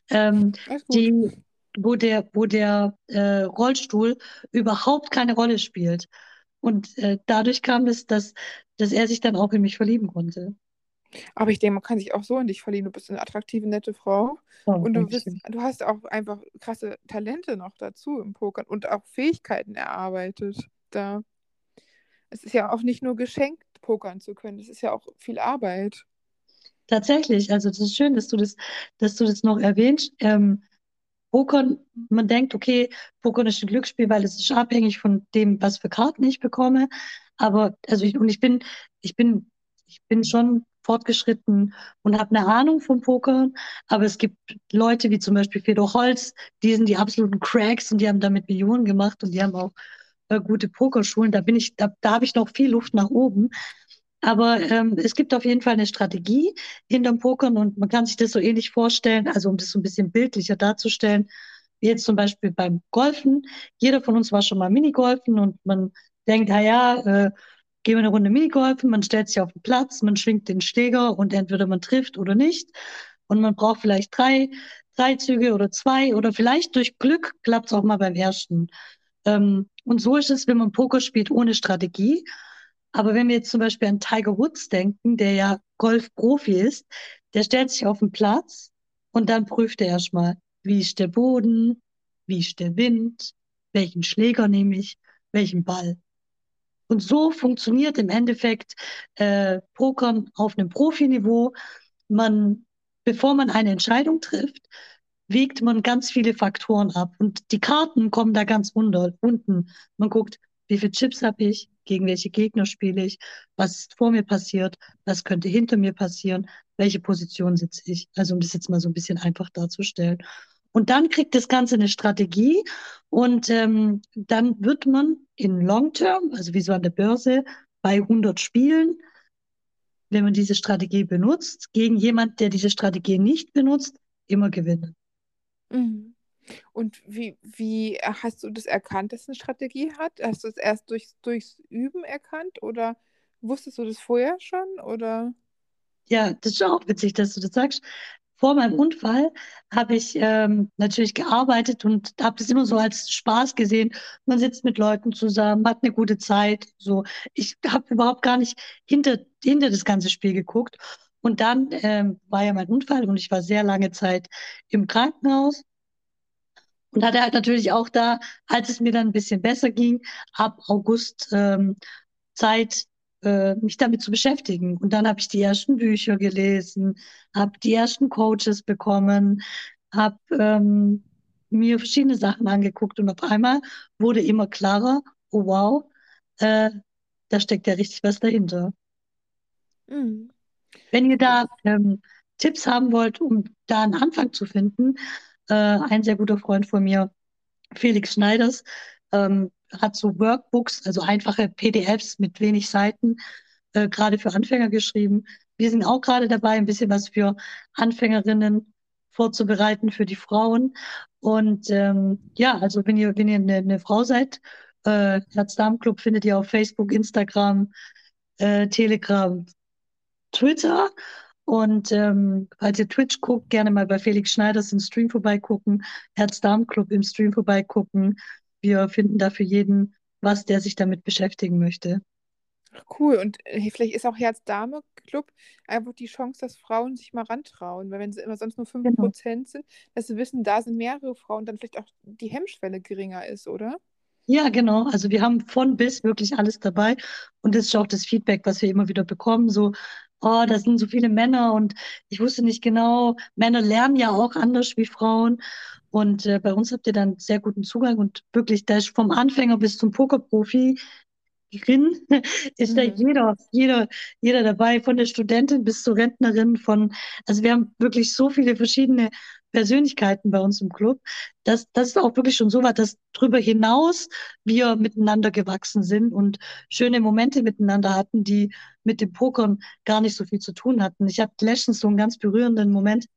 Ähm, die, wo der, wo der äh, Rollstuhl überhaupt keine Rolle spielt. Und äh, dadurch kam es, dass, dass er sich dann auch in mich verlieben konnte. Aber ich denke, man kann sich auch so in dich verlieben. Du bist eine attraktive, nette Frau. Oh, Und du, bist, du hast auch einfach krasse Talente noch dazu im Pokern und auch Fähigkeiten erarbeitet. Da. Es ist ja auch nicht nur geschenkt, pokern zu können. Es ist ja auch viel Arbeit. Tatsächlich, also das ist schön, dass du das, dass du das noch erwähnst. Ähm, Pokern, man denkt, okay, Pokern ist ein Glücksspiel, weil es ist abhängig von dem, was für Karten ich bekomme. Aber also ich, und ich bin, ich bin, ich bin schon fortgeschritten und habe eine Ahnung vom Pokern. Aber es gibt Leute wie zum Beispiel Fedor Holz, die sind die absoluten Cracks und die haben damit Millionen gemacht und die haben auch äh, gute Pokerschulen. Da bin ich, da, da habe ich noch viel Luft nach oben. Aber ähm, es gibt auf jeden Fall eine Strategie hinterm Pokern und man kann sich das so ähnlich vorstellen, also um das so ein bisschen bildlicher darzustellen, wie jetzt zum Beispiel beim Golfen. Jeder von uns war schon mal Minigolfen und man denkt, na ja, äh, gehen wir eine Runde Minigolfen, man stellt sich auf den Platz, man schwingt den Schläger und entweder man trifft oder nicht. Und man braucht vielleicht drei, drei Züge oder zwei oder vielleicht durch Glück klappt es auch mal beim ersten. Ähm, und so ist es, wenn man Poker spielt ohne Strategie. Aber wenn wir jetzt zum Beispiel an Tiger Woods denken, der ja Golfprofi ist, der stellt sich auf den Platz und dann prüft er erstmal, wie ist der Boden, wie ist der Wind, welchen Schläger nehme ich, welchen Ball. Und so funktioniert im Endeffekt äh, Pokern auf einem Profiniveau. Man, bevor man eine Entscheidung trifft, wiegt man ganz viele Faktoren ab. Und die Karten kommen da ganz unter, unten. Man guckt, wie viele Chips habe ich, gegen welche Gegner spiele ich, was ist vor mir passiert, was könnte hinter mir passieren, welche Position sitze ich. Also um das jetzt mal so ein bisschen einfach darzustellen. Und dann kriegt das Ganze eine Strategie und ähm, dann wird man in Long Term, also wie so an der Börse, bei 100 Spielen, wenn man diese Strategie benutzt, gegen jemand, der diese Strategie nicht benutzt, immer gewinnen. Mhm. Und wie, wie hast du das erkannt, dass es eine Strategie hat? Hast du es erst durch, durchs Üben erkannt oder wusstest du das vorher schon? Oder? Ja, das ist auch witzig, dass du das sagst vor meinem Unfall habe ich ähm, natürlich gearbeitet und habe das immer so als Spaß gesehen. Man sitzt mit Leuten zusammen, hat eine gute Zeit. So, ich habe überhaupt gar nicht hinter, hinter das ganze Spiel geguckt. Und dann ähm, war ja mein Unfall und ich war sehr lange Zeit im Krankenhaus und hatte halt natürlich auch da, als es mir dann ein bisschen besser ging, ab August ähm, Zeit, äh, mich damit zu beschäftigen. Und dann habe ich die ersten Bücher gelesen, habe die ersten Coaches bekommen, habe ähm, mir verschiedene Sachen angeguckt und auf einmal wurde immer klarer, oh wow, äh, da steckt ja richtig was dahinter. Mhm. Wenn ihr da ähm, Tipps haben wollt, um da einen Anfang zu finden, äh, ein sehr guter Freund von mir, Felix Schneiders, ähm, hat so Workbooks, also einfache PDFs mit wenig Seiten, äh, gerade für Anfänger geschrieben. Wir sind auch gerade dabei, ein bisschen was für Anfängerinnen vorzubereiten für die Frauen. Und ähm, ja, also wenn ihr, wenn ihr eine, eine Frau seid, äh, Herz-Darm-Club findet ihr auf Facebook, Instagram, äh, Telegram, Twitter. Und ähm, falls ihr Twitch guckt, gerne mal bei Felix Schneiders im Stream vorbeigucken, Herz-Darm-Club im Stream vorbeigucken wir finden da für jeden was, der sich damit beschäftigen möchte. Cool. Und äh, vielleicht ist auch Herz-Dame-Club einfach die Chance, dass Frauen sich mal rantrauen. Weil wenn sie immer sonst nur 5% genau. sind, dass sie wissen, da sind mehrere Frauen, dann vielleicht auch die Hemmschwelle geringer ist, oder? Ja, genau. Also wir haben von bis wirklich alles dabei. Und das ist auch das Feedback, was wir immer wieder bekommen. So, oh, da sind so viele Männer und ich wusste nicht genau, Männer lernen ja auch anders wie Frauen. Und äh, bei uns habt ihr dann sehr guten Zugang und wirklich, da ist vom Anfänger bis zum Pokerprofi drin, (laughs) ist mhm. da jeder, jeder, jeder dabei, von der Studentin bis zur Rentnerin, von, also wir haben wirklich so viele verschiedene Persönlichkeiten bei uns im Club. Das, das ist auch wirklich schon so weit, dass darüber hinaus wir miteinander gewachsen sind und schöne Momente miteinander hatten, die mit dem Pokern gar nicht so viel zu tun hatten. Ich hatte letztens so einen ganz berührenden Moment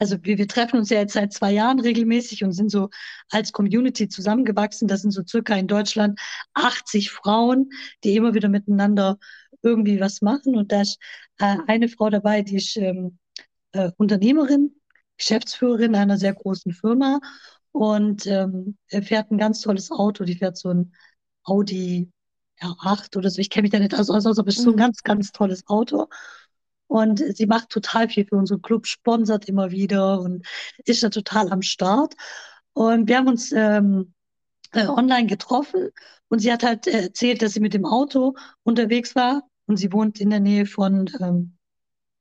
also wir, wir treffen uns ja jetzt seit zwei Jahren regelmäßig und sind so als Community zusammengewachsen. Das sind so circa in Deutschland 80 Frauen, die immer wieder miteinander irgendwie was machen. Und da ist äh, eine Frau dabei, die ist ähm, äh, Unternehmerin, Geschäftsführerin einer sehr großen Firma und ähm, fährt ein ganz tolles Auto. Die fährt so ein Audi R8 oder so. Ich kenne mich da nicht aus, also, aber es ist so ein mhm. ganz, ganz tolles Auto. Und sie macht total viel für unseren Club, sponsert immer wieder und ist da total am Start. Und wir haben uns ähm, äh, online getroffen und sie hat halt erzählt, dass sie mit dem Auto unterwegs war und sie wohnt in der Nähe von, ähm,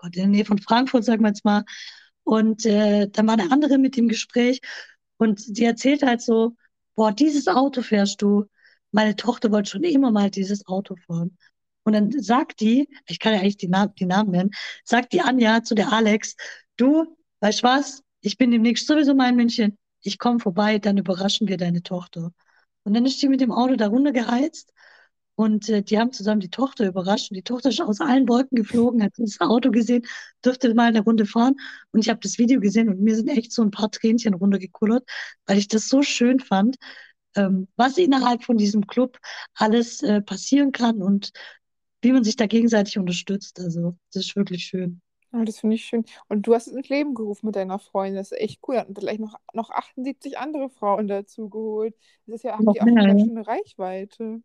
in der Nähe von Frankfurt, sagen wir jetzt mal. Und äh, dann war eine andere mit dem Gespräch und sie erzählt halt so, boah, dieses Auto fährst du. Meine Tochter wollte schon immer mal dieses Auto fahren. Und dann sagt die, ich kann ja eigentlich die, Namen, die Namen nennen, sagt die Anja zu der Alex, du, weißt was, ich bin demnächst sowieso mal in München, ich komme vorbei, dann überraschen wir deine Tochter. Und dann ist die mit dem Auto da runtergeheizt und äh, die haben zusammen die Tochter überrascht. Und die Tochter ist aus allen Wolken geflogen, hat das Auto gesehen, durfte mal eine Runde fahren. Und ich habe das Video gesehen und mir sind echt so ein paar Tränchen runtergekullert, weil ich das so schön fand, ähm, was innerhalb von diesem Club alles äh, passieren kann und wie man sich da gegenseitig unterstützt. Also, das ist wirklich schön. Oh, das finde ich schön. Und du hast es ins Leben gerufen mit deiner Freundin. Das ist echt cool. Und gleich noch, noch 78 andere Frauen dazu geholt. Das ist ja, haben die auch eine schöne Reichweite.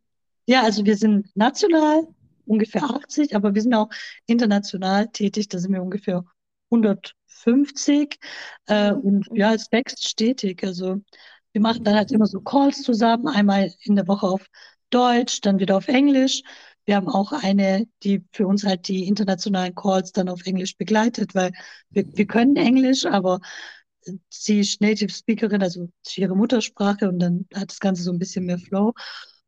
Ja, also wir sind national ungefähr 80, aber wir sind auch international tätig, da sind wir ungefähr 150 äh, und ja, es wächst stetig. Also wir machen dann halt immer so Calls zusammen, einmal in der Woche auf Deutsch, dann wieder auf Englisch. Wir haben auch eine, die für uns halt die internationalen Calls dann auf Englisch begleitet, weil wir, wir können Englisch, aber sie ist Native Speakerin, also ihre Muttersprache und dann hat das Ganze so ein bisschen mehr Flow.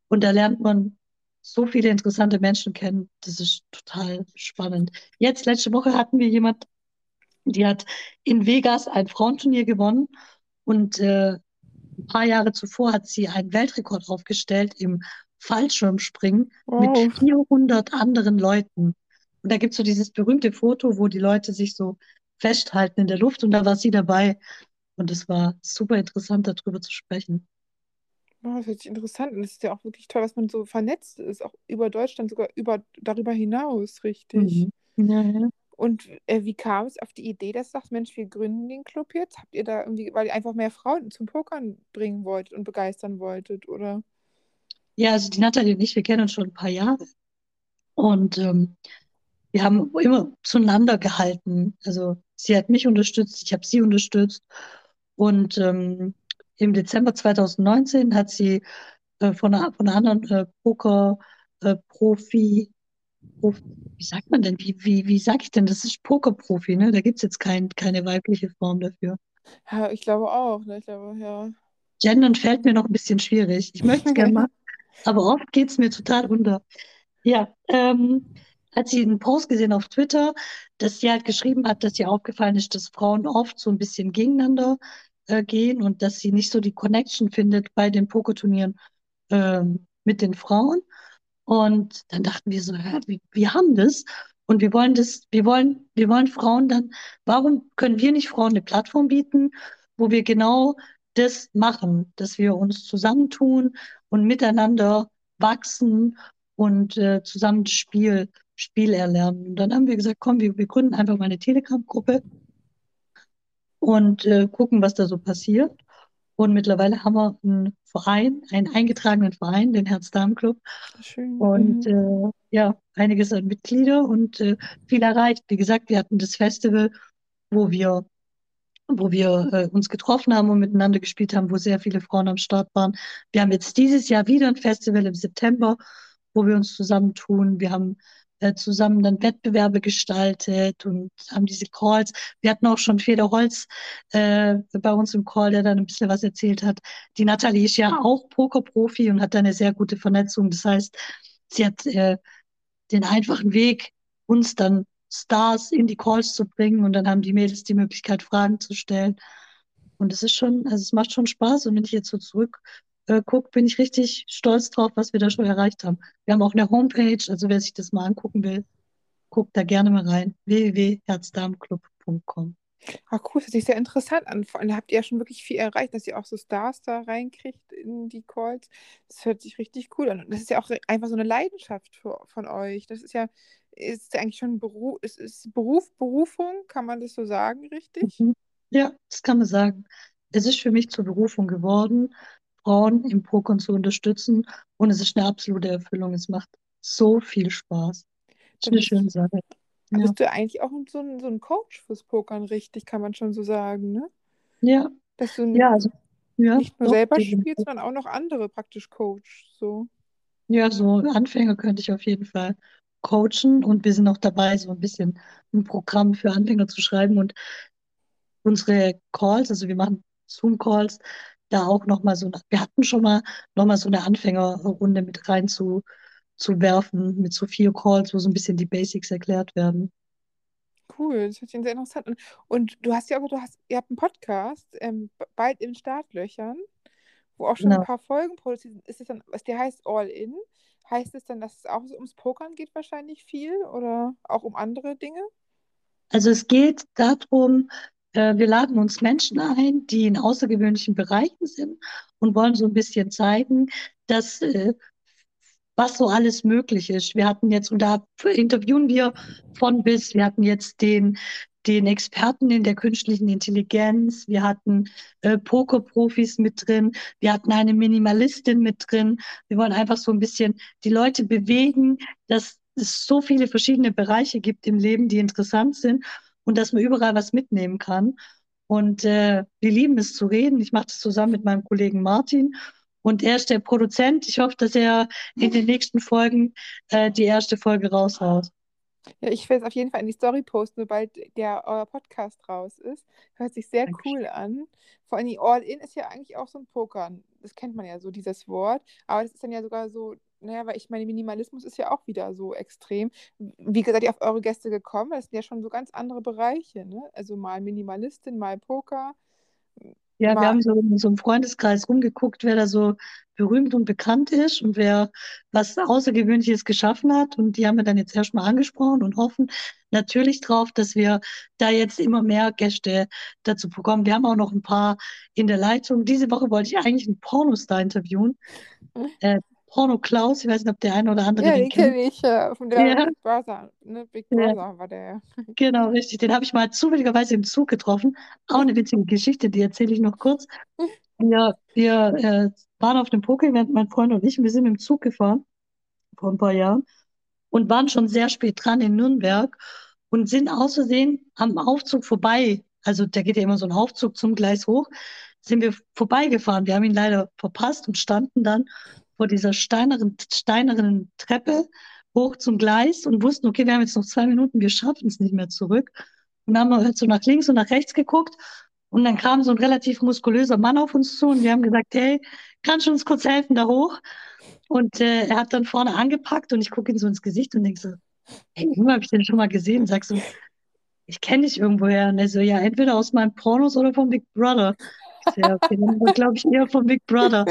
Und da lernt man so viele interessante Menschen kennen. Das ist total spannend. Jetzt, letzte Woche hatten wir jemand, die hat in Vegas ein Frauenturnier gewonnen und äh, ein paar Jahre zuvor hat sie einen Weltrekord aufgestellt im Fallschirmspringen wow. mit 400 anderen Leuten. Und da gibt es so dieses berühmte Foto, wo die Leute sich so festhalten in der Luft und da war sie dabei. Und es war super interessant, darüber zu sprechen. Oh, das sich interessant an. Das ist ja auch wirklich toll, dass man so vernetzt ist, auch über Deutschland, sogar über, darüber hinaus, richtig. Mhm. Ja, ja. Und äh, wie kam es auf die Idee, dass du sagst, Mensch, wir gründen den Club jetzt? Habt ihr da irgendwie, weil ihr einfach mehr Frauen zum Pokern bringen wolltet und begeistern wolltet, oder? Ja, also die Nathalie und ich, wir kennen uns schon ein paar Jahre. Und ähm, wir haben immer zueinander gehalten. Also sie hat mich unterstützt, ich habe sie unterstützt. Und ähm, im Dezember 2019 hat sie äh, von, einer, von einer anderen äh, Poker-Profi, äh, wie sagt man denn, wie, wie, wie sage ich denn, das ist Poker-Profi, ne? Da gibt es jetzt kein, keine weibliche Form dafür. Ja, ich glaube auch, ne? Ich glaube, ja. Gendern fällt mir noch ein bisschen schwierig. Ich (laughs) möchte es gerne machen, aber oft geht es mir total unter. Ja, ähm, hat sie einen Post gesehen auf Twitter, dass sie halt geschrieben hat, dass ihr aufgefallen ist, dass Frauen oft so ein bisschen gegeneinander äh, gehen und dass sie nicht so die Connection findet bei den Pokerturnieren äh, mit den Frauen. Und dann dachten wir so, ja, wir, wir haben das und wir wollen das, wir wollen, wir wollen Frauen dann, warum können wir nicht Frauen eine Plattform bieten, wo wir genau das machen, dass wir uns zusammentun und miteinander wachsen und äh, zusammen das Spiel, Spiel erlernen. Und dann haben wir gesagt, komm, wir, wir gründen einfach mal eine Telegram-Gruppe und äh, gucken, was da so passiert. Und mittlerweile haben wir einen Verein, einen eingetragenen Verein, den Herz-Darm-Club. Schön. Und mhm. äh, ja, einiges an Mitglieder und äh, viel erreicht. Wie gesagt, wir hatten das Festival, wo wir wo wir äh, uns getroffen haben und miteinander gespielt haben, wo sehr viele Frauen am Start waren. Wir haben jetzt dieses Jahr wieder ein Festival im September, wo wir uns zusammentun. Wir haben äh, zusammen dann Wettbewerbe gestaltet und haben diese Calls. Wir hatten auch schon Feder Holz äh, bei uns im Call, der dann ein bisschen was erzählt hat. Die Nathalie ist ja auch Pokerprofi und hat da eine sehr gute Vernetzung. Das heißt, sie hat äh, den einfachen Weg, uns dann Stars in die Calls zu bringen und dann haben die Mädels die Möglichkeit, Fragen zu stellen. Und es ist schon, also es macht schon Spaß. Und wenn ich jetzt so zurück äh, gucke, bin ich richtig stolz drauf, was wir da schon erreicht haben. Wir haben auch eine Homepage, also wer sich das mal angucken will, guckt da gerne mal rein. www.herzdarmclub.com. Ah, cool, das hört sich sehr interessant an. Vor allem habt ihr ja schon wirklich viel erreicht, dass ihr auch so Stars da reinkriegt in die Calls. Das hört sich richtig cool an. Und das ist ja auch einfach so eine Leidenschaft für, von euch. Das ist ja, ist eigentlich schon Beruf, ist, ist Beruf, Berufung, kann man das so sagen, richtig? Mhm. Ja, das kann man sagen. Es ist für mich zur Berufung geworden, Frauen im Pokern zu unterstützen. Und es ist eine absolute Erfüllung. Es macht so viel Spaß. Das ist eine schöne Sache. Ja. Bist du eigentlich auch so ein, so ein Coach fürs Pokern, richtig, kann man schon so sagen, ne? Ja. Dass du ja, also, ja, nicht nur doch, selber spielst, sondern auch noch andere praktisch coach. So. Ja, so Anfänger könnte ich auf jeden Fall coachen und wir sind noch dabei, so ein bisschen ein Programm für Anfänger zu schreiben und unsere Calls, also wir machen Zoom-Calls, da auch nochmal so, wir hatten schon mal nochmal so eine Anfängerrunde mit rein zu, zu werfen, mit so vier Calls, wo so ein bisschen die Basics erklärt werden. Cool, das hört sich sehr interessant an. Und du hast ja auch, du hast, ihr habt einen Podcast, ähm, bald in Startlöchern, wo auch schon genau. ein paar Folgen produziert sind. Ist es dann, was der heißt All In? Heißt es dann, dass es auch ums Pokern geht wahrscheinlich viel oder auch um andere Dinge? Also es geht darum, äh, wir laden uns Menschen ein, die in außergewöhnlichen Bereichen sind und wollen so ein bisschen zeigen, dass äh, was so alles möglich ist. Wir hatten jetzt, und da interviewen wir von bis, wir hatten jetzt den, den Experten in der künstlichen Intelligenz, wir hatten äh, Pokerprofis mit drin, wir hatten eine Minimalistin mit drin. Wir wollen einfach so ein bisschen die Leute bewegen, dass es so viele verschiedene Bereiche gibt im Leben, die interessant sind und dass man überall was mitnehmen kann. Und äh, wir lieben es zu reden. Ich mache das zusammen mit meinem Kollegen Martin. Und er ist der Produzent. Ich hoffe, dass er in den nächsten Folgen äh, die erste Folge raushaut. Ja, ich werde es auf jeden Fall in die Story posten, sobald der euer Podcast raus ist. Hört sich sehr Dankeschön. cool an. Vor allem All-In ist ja eigentlich auch so ein Poker. Das kennt man ja so, dieses Wort. Aber das ist dann ja sogar so, naja, weil ich meine, Minimalismus ist ja auch wieder so extrem. Wie seid ihr auf eure Gäste gekommen? Das sind ja schon so ganz andere Bereiche, ne? Also mal Minimalistin, mal Poker. Ja, wir haben so in so einem Freundeskreis rumgeguckt, wer da so berühmt und bekannt ist und wer was Außergewöhnliches geschaffen hat. Und die haben wir dann jetzt erstmal angesprochen und hoffen natürlich drauf, dass wir da jetzt immer mehr Gäste dazu bekommen. Wir haben auch noch ein paar in der Leitung. Diese Woche wollte ich eigentlich einen Pornostar interviewen. Hm? Äh, Porno Klaus, ich weiß nicht, ob der eine oder andere ja, den, den kenne ich, äh, von der ja. Big Brother, ne? Big Brother ja. war der. (laughs) Genau, richtig. Den habe ich mal zufälligerweise im Zug getroffen. Auch eine witzige Geschichte, die erzähle ich noch kurz. (laughs) Wir, wir äh, waren auf dem Poker-Event, mein Freund und ich, und wir sind im Zug gefahren vor ein paar Jahren und waren schon sehr spät dran in Nürnberg und sind aus Versehen am Aufzug vorbei. Also da geht ja immer so ein Aufzug zum Gleis hoch. Sind wir vorbeigefahren. Wir haben ihn leider verpasst und standen dann vor dieser steineren, steinernen Treppe hoch zum Gleis und wussten, okay, wir haben jetzt noch zwei Minuten, wir schaffen es nicht mehr zurück. Und dann haben wir halt so nach links und nach rechts geguckt und dann kam so ein relativ muskulöser Mann auf uns zu und wir haben gesagt, hey, kannst du uns kurz helfen da hoch? Und äh, er hat dann vorne angepackt und ich gucke ihn so ins Gesicht und denke so, hey, wo habe ich den schon mal gesehen? Und sag so, ich kenne dich irgendwoher. Und er so, ja, entweder aus meinem Pornos oder vom Big Brother. Ja, okay, dann glaube ich eher vom Big Brother.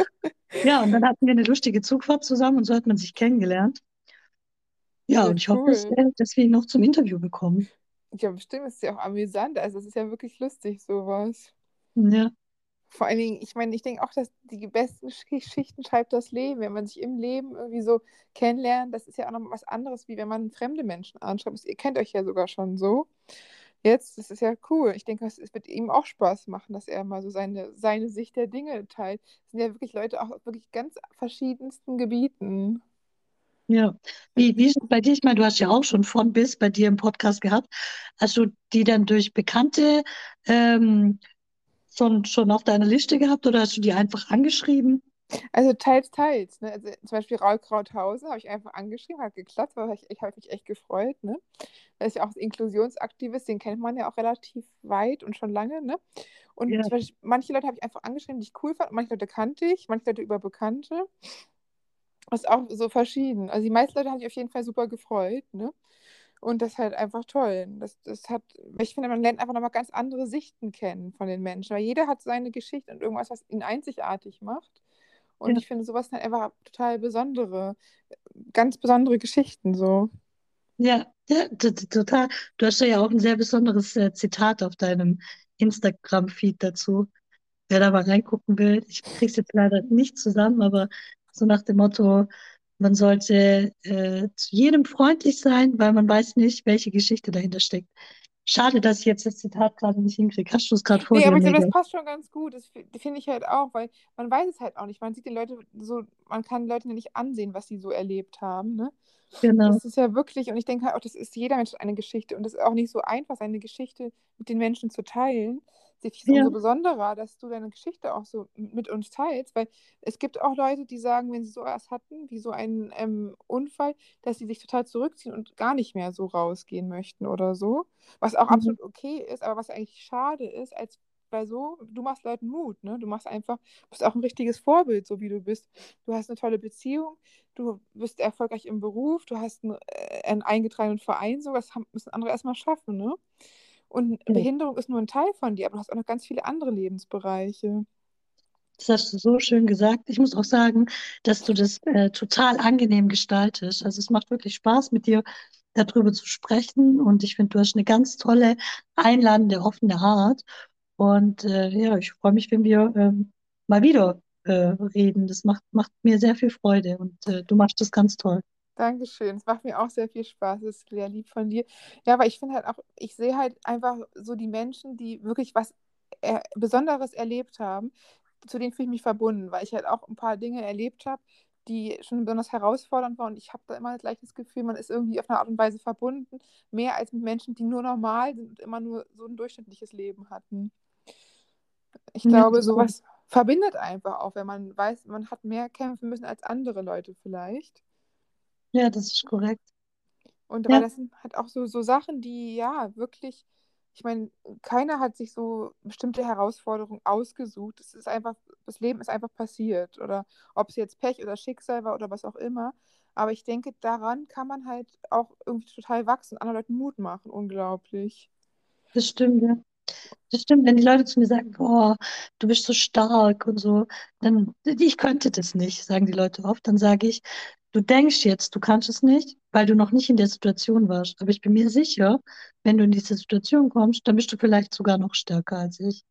Ja, und dann hatten wir eine lustige Zugfahrt zusammen und so hat man sich kennengelernt. Ja, ja und ich cool. hoffe, dass, dass wir ihn noch zum Interview bekommen. Ja, bestimmt ist es ja auch amüsant. Also, es ist ja wirklich lustig, sowas. Ja. Vor allen Dingen, ich meine, ich denke auch, dass die besten Geschichten schreibt das Leben. Wenn man sich im Leben irgendwie so kennenlernt, das ist ja auch noch was anderes, wie wenn man fremde Menschen anschreibt. Ihr kennt euch ja sogar schon so. Jetzt, das ist ja cool. Ich denke, es wird ihm auch Spaß machen, dass er mal so seine, seine Sicht der Dinge teilt. Es sind ja wirklich Leute auch wirklich ganz verschiedensten Gebieten. Ja, wie, wie ist es bei dir? Ich meine, du hast ja auch schon von bis bei dir im Podcast gehabt. Hast du die dann durch Bekannte ähm, schon, schon auf deiner Liste gehabt oder hast du die einfach angeschrieben? Also teils, teils. Ne? Also zum Beispiel Raul Krauthausen habe ich einfach angeschrieben, hat geklappt, weil ich, ich habe mich echt gefreut. Ne? Er ist ja auch Inklusionsaktivist, den kennt man ja auch relativ weit und schon lange. Ne? Und ja. Beispiel, manche Leute habe ich einfach angeschrieben, die ich cool fand, manche Leute kannte ich, manche Leute über Bekannte. Das ist auch so verschieden. Also die meisten Leute haben sich auf jeden Fall super gefreut. Ne? Und das ist halt einfach toll. Das, das hat, ich finde, man lernt einfach nochmal ganz andere Sichten kennen von den Menschen, weil jeder hat seine Geschichte und irgendwas, was ihn einzigartig macht. Und ja. ich finde, sowas sind einfach total besondere, ganz besondere Geschichten so. Ja, ja, total. Du hast ja auch ein sehr besonderes äh, Zitat auf deinem Instagram-Feed dazu. Wer da mal reingucken will, ich krieg's jetzt leider nicht zusammen, aber so nach dem Motto, man sollte äh, zu jedem freundlich sein, weil man weiß nicht, welche Geschichte dahinter steckt. Schade, dass ich jetzt das Zitat gerade nicht hinkriege. Hast du es gerade vor nee, aber ich glaube, das passt schon ganz gut. Das finde ich halt auch, weil man weiß es halt auch nicht. Man sieht die Leute so, man kann Leute nicht ansehen, was sie so erlebt haben. Ne? Genau. Das ist ja wirklich, und ich denke halt auch, das ist jeder Mensch eine Geschichte. Und das ist auch nicht so einfach, seine Geschichte mit den Menschen zu teilen sich ja. umso besonderer, dass du deine Geschichte auch so mit uns teilst, weil es gibt auch Leute, die sagen, wenn sie sowas hatten, wie so einen ähm, Unfall, dass sie sich total zurückziehen und gar nicht mehr so rausgehen möchten oder so, was auch mhm. absolut okay ist, aber was eigentlich schade ist, als weil so, du machst Leuten Mut, ne? Du machst einfach, bist auch ein richtiges Vorbild, so wie du bist. Du hast eine tolle Beziehung, du bist erfolgreich im Beruf, du hast einen, äh, einen eingetragenen Verein, so, das müssen andere erstmal schaffen, ne? Und. Behinderung ist nur ein Teil von dir, aber du hast auch noch ganz viele andere Lebensbereiche. Das hast du so schön gesagt. Ich muss auch sagen, dass du das äh, total angenehm gestaltest. Also es macht wirklich Spaß, mit dir darüber zu sprechen. Und ich finde, du hast eine ganz tolle, einladende, offene Art. Und äh, ja, ich freue mich, wenn wir ähm, mal wieder äh, reden. Das macht, macht mir sehr viel Freude und äh, du machst das ganz toll. Dankeschön. Es macht mir auch sehr viel Spaß. Das ist sehr lieb von dir. Ja, aber ich finde halt auch, ich sehe halt einfach so die Menschen, die wirklich was er Besonderes erlebt haben, zu denen fühle ich mich verbunden, weil ich halt auch ein paar Dinge erlebt habe, die schon besonders herausfordernd war. Und ich habe da immer gleich das Gefühl, man ist irgendwie auf eine Art und Weise verbunden, mehr als mit Menschen, die nur normal sind und immer nur so ein durchschnittliches Leben hatten. Ich Ja, glaube, das sowas verbindet einfach auch, wenn man weiß, man hat mehr kämpfen müssen als andere Leute vielleicht. Ja, das ist korrekt. Und weil Ja, das sind halt auch so, so Sachen, die ja wirklich, ich meine, keiner hat sich so bestimmte Herausforderungen ausgesucht. Es ist einfach, das Leben ist einfach passiert. Oder ob es jetzt Pech oder Schicksal war oder was auch immer. Aber ich denke, daran kann man halt auch irgendwie total wachsen, anderen Leuten Mut machen. Unglaublich. das stimmt, ja. Das stimmt, wenn die Leute zu mir sagen, oh, du bist so stark und so, dann, ich könnte das nicht, sagen die Leute oft. Dann sage ich, du denkst jetzt, du kannst es nicht, weil du noch nicht in der Situation warst. Aber ich bin mir sicher, wenn du in diese Situation kommst, dann bist du vielleicht sogar noch stärker als ich.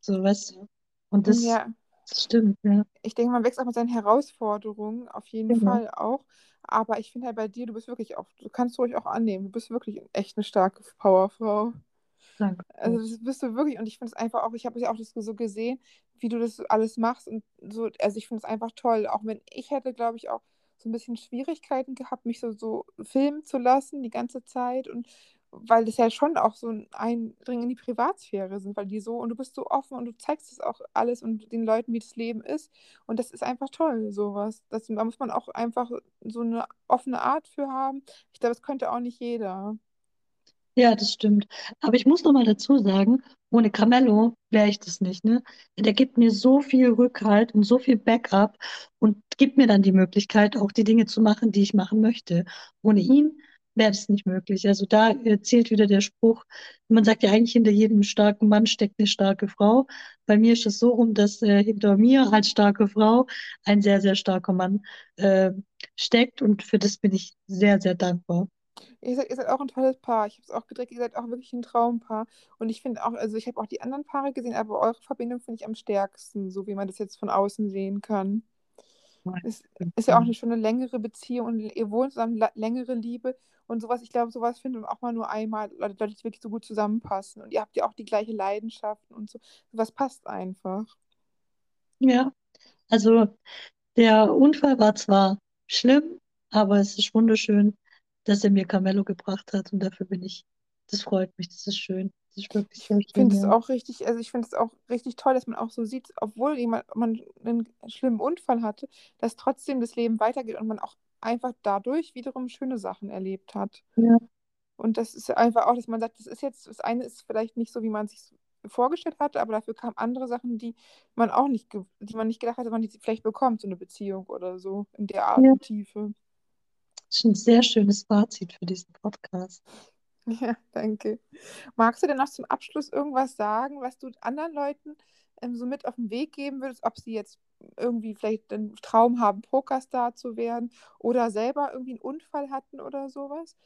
So, weißt du? Und das, Ja, das stimmt, ja. ich denke, man wächst auch mit seinen Herausforderungen, auf jeden Genau. Fall auch. Aber ich finde halt bei dir, du bist wirklich auch, du kannst ruhig auch annehmen. Du bist wirklich echt eine starke Powerfrau. Danke. Also das bist du wirklich und ich finde es einfach auch, ich habe ja auch das so gesehen, wie du das alles machst und so, also ich finde es einfach toll, auch wenn ich hätte, glaube ich, auch so ein bisschen Schwierigkeiten gehabt, mich so, so filmen zu lassen die ganze Zeit und weil das ja schon auch so ein Eindringen in die Privatsphäre sind, weil die so, und du bist so offen und du zeigst es auch alles und den Leuten, wie das Leben ist und das ist einfach toll, sowas. Das, da muss man auch einfach so eine offene Art für haben. Ich glaube, das könnte auch nicht jeder. Ja, das stimmt. Aber ich muss noch mal dazu sagen, ohne Carmelo wäre ich das nicht, ne? Der gibt mir so viel Rückhalt und so viel Backup und gibt mir dann die Möglichkeit, auch die Dinge zu machen, die ich machen möchte. Ohne ihn wäre das nicht möglich. Also da äh, zählt wieder der Spruch, man sagt ja eigentlich, hinter jedem starken Mann steckt eine starke Frau. Bei mir ist es so rum, dass äh, hinter mir als starke Frau ein sehr, sehr starker Mann äh, steckt und für das bin ich sehr, sehr dankbar. Ihr seid, ihr seid auch ein tolles Paar. Ich habe es auch gedreht, ihr seid auch wirklich ein Traumpaar. Und ich finde auch, also ich habe auch die anderen Paare gesehen, aber eure Verbindung finde ich am stärksten, so wie man das jetzt von außen sehen kann. Es ist ja auch eine schon eine längere Beziehung und ihr wohnt zusammen, längere Liebe und sowas. Ich glaube, sowas findet man auch mal nur einmal, Leute, die wirklich so gut zusammenpassen. Und ihr habt ja auch die gleiche Leidenschaften und so. Sowas passt einfach. Ja, also der Unfall war zwar schlimm, aber es ist wunderschön, dass er mir Carmelo gebracht hat und dafür bin ich, das freut mich, das ist schön. Das ist wirklich Ich sehr schön, finde es ja. auch richtig, also ich finde es auch richtig toll, dass man auch so sieht, obwohl jemand, man einen schlimmen Unfall hatte, dass trotzdem das Leben weitergeht und man auch einfach dadurch wiederum schöne Sachen erlebt hat. Ja, Und das ist einfach auch, dass man sagt, das ist jetzt, das eine ist vielleicht nicht so, wie man sich vorgestellt hatte, aber dafür kamen andere Sachen, die man auch nicht, die man nicht gedacht hatte, man die vielleicht bekommt, so eine Beziehung oder so, in der Art ja, und Tiefe. Ist ein sehr schönes Fazit für diesen Podcast. Ja, danke. Magst du denn noch zum Abschluss irgendwas sagen, was du anderen Leuten ähm, so mit auf den Weg geben würdest, ob sie jetzt irgendwie vielleicht den Traum haben, Pokerstar zu werden oder selber irgendwie einen Unfall hatten oder sowas,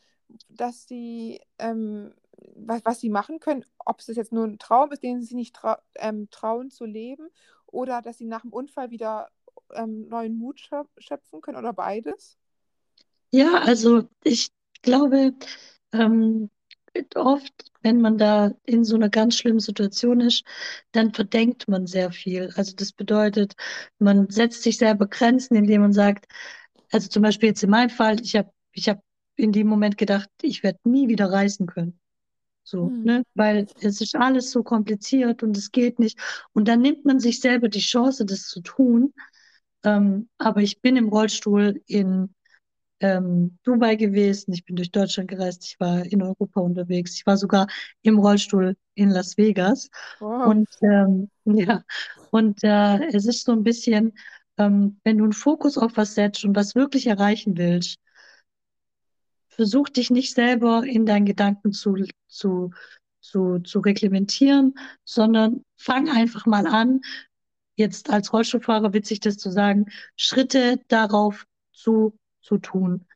dass sie, ähm, was, was sie machen können, ob es jetzt nur ein Traum ist, den sie sich nicht trau ähm, trauen zu leben oder dass sie nach dem Unfall wieder ähm, neuen Mut schöp schöpfen können oder beides? Ja, also ich glaube, ähm, oft, wenn man da in so einer ganz schlimmen Situation ist, dann verdenkt man sehr viel. Also das bedeutet, man setzt sich selber Grenzen, indem man sagt, also zum Beispiel jetzt in meinem Fall, ich habe ich hab in dem Moment gedacht, ich werde nie wieder reisen können. So, Hm. ne? Weil es ist alles so kompliziert und es geht nicht. Und dann nimmt man sich selber die Chance, das zu tun. Ähm, aber ich bin im Rollstuhl in ähm, Dubai gewesen, ich bin durch Deutschland gereist, ich war in Europa unterwegs, ich war sogar im Rollstuhl in Las Vegas. Wow. Und ähm, (laughs) ja, und äh, es ist so ein bisschen, ähm, wenn du einen Fokus auf was setzt und was wirklich erreichen willst, versuch dich nicht selber in deinen Gedanken zu, zu, zu, zu reglementieren, sondern fang einfach mal an, jetzt als Rollstuhlfahrer witzig das zu sagen, Schritte darauf zu, zu tun.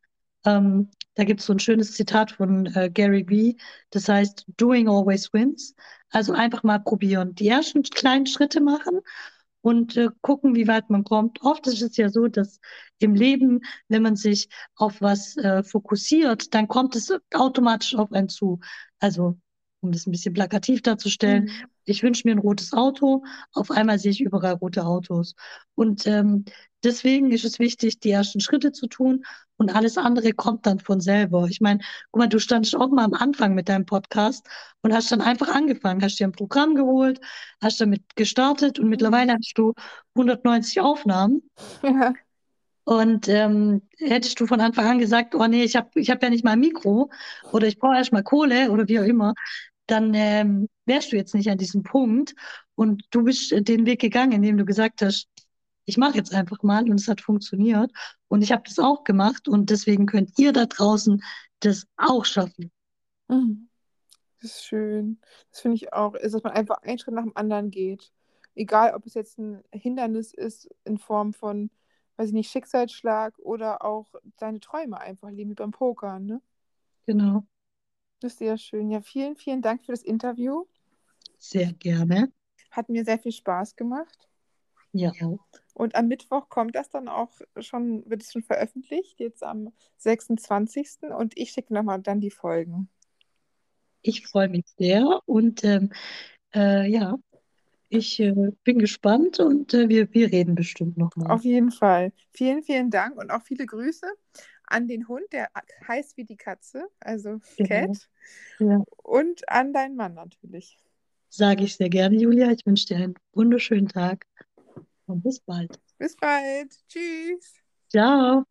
Ähm, da gibt es so ein schönes Zitat von äh, Gary Vee, das heißt, doing always wins. Also einfach mal probieren. Die ersten kleinen Schritte machen und äh, gucken, wie weit man kommt. Oft ist es ja so, dass im Leben, wenn man sich auf was äh, fokussiert, dann kommt es automatisch auf einen zu. Also, um das ein bisschen plakativ darzustellen, Mhm. ich wünsche mir ein rotes Auto, auf einmal sehe ich überall rote Autos. Und ähm, deswegen ist es wichtig, die ersten Schritte zu tun und alles andere kommt dann von selber. Ich meine, guck mal, du standst auch mal am Anfang mit deinem Podcast und hast dann einfach angefangen, hast dir ein Programm geholt, hast damit gestartet und mittlerweile hast du 190 Aufnahmen. Ja. Und ähm, hättest du von Anfang an gesagt, oh nee, ich habe ich hab ja nicht mal ein Mikro oder ich brauche erst mal Kohle oder wie auch immer, dann ähm, wärst du jetzt nicht an diesem Punkt. Und du bist den Weg gegangen, indem du gesagt hast, ich mache jetzt einfach mal und es hat funktioniert. Und ich habe das auch gemacht und deswegen könnt ihr da draußen das auch schaffen. Mhm. Das ist schön. Das finde ich auch, ist, dass man einfach einen Schritt nach dem anderen geht. Egal, ob es jetzt ein Hindernis ist in Form von, weiß ich nicht, Schicksalsschlag oder auch deine Träume einfach leben, wie beim Poker, ne? Genau. Das ist sehr schön. Ja, vielen, vielen Dank für das Interview. Sehr gerne. Hat mir sehr viel Spaß gemacht. Ja. Und am Mittwoch kommt das dann auch schon, wird es schon veröffentlicht, jetzt am 26. Und ich schicke nochmal dann die Folgen. Ich freue mich sehr und ähm, äh, ja, ich äh, bin gespannt und äh, wir, wir reden bestimmt nochmal. Auf jeden Fall. Vielen, vielen Dank und auch viele Grüße an den Hund, der heißt wie die Katze, also Genau. Cat. Ja. Und an deinen Mann natürlich. Sage ich sehr gerne, Julia. Ich wünsche dir einen wunderschönen Tag und bis bald. Bis bald. Tschüss. Ciao.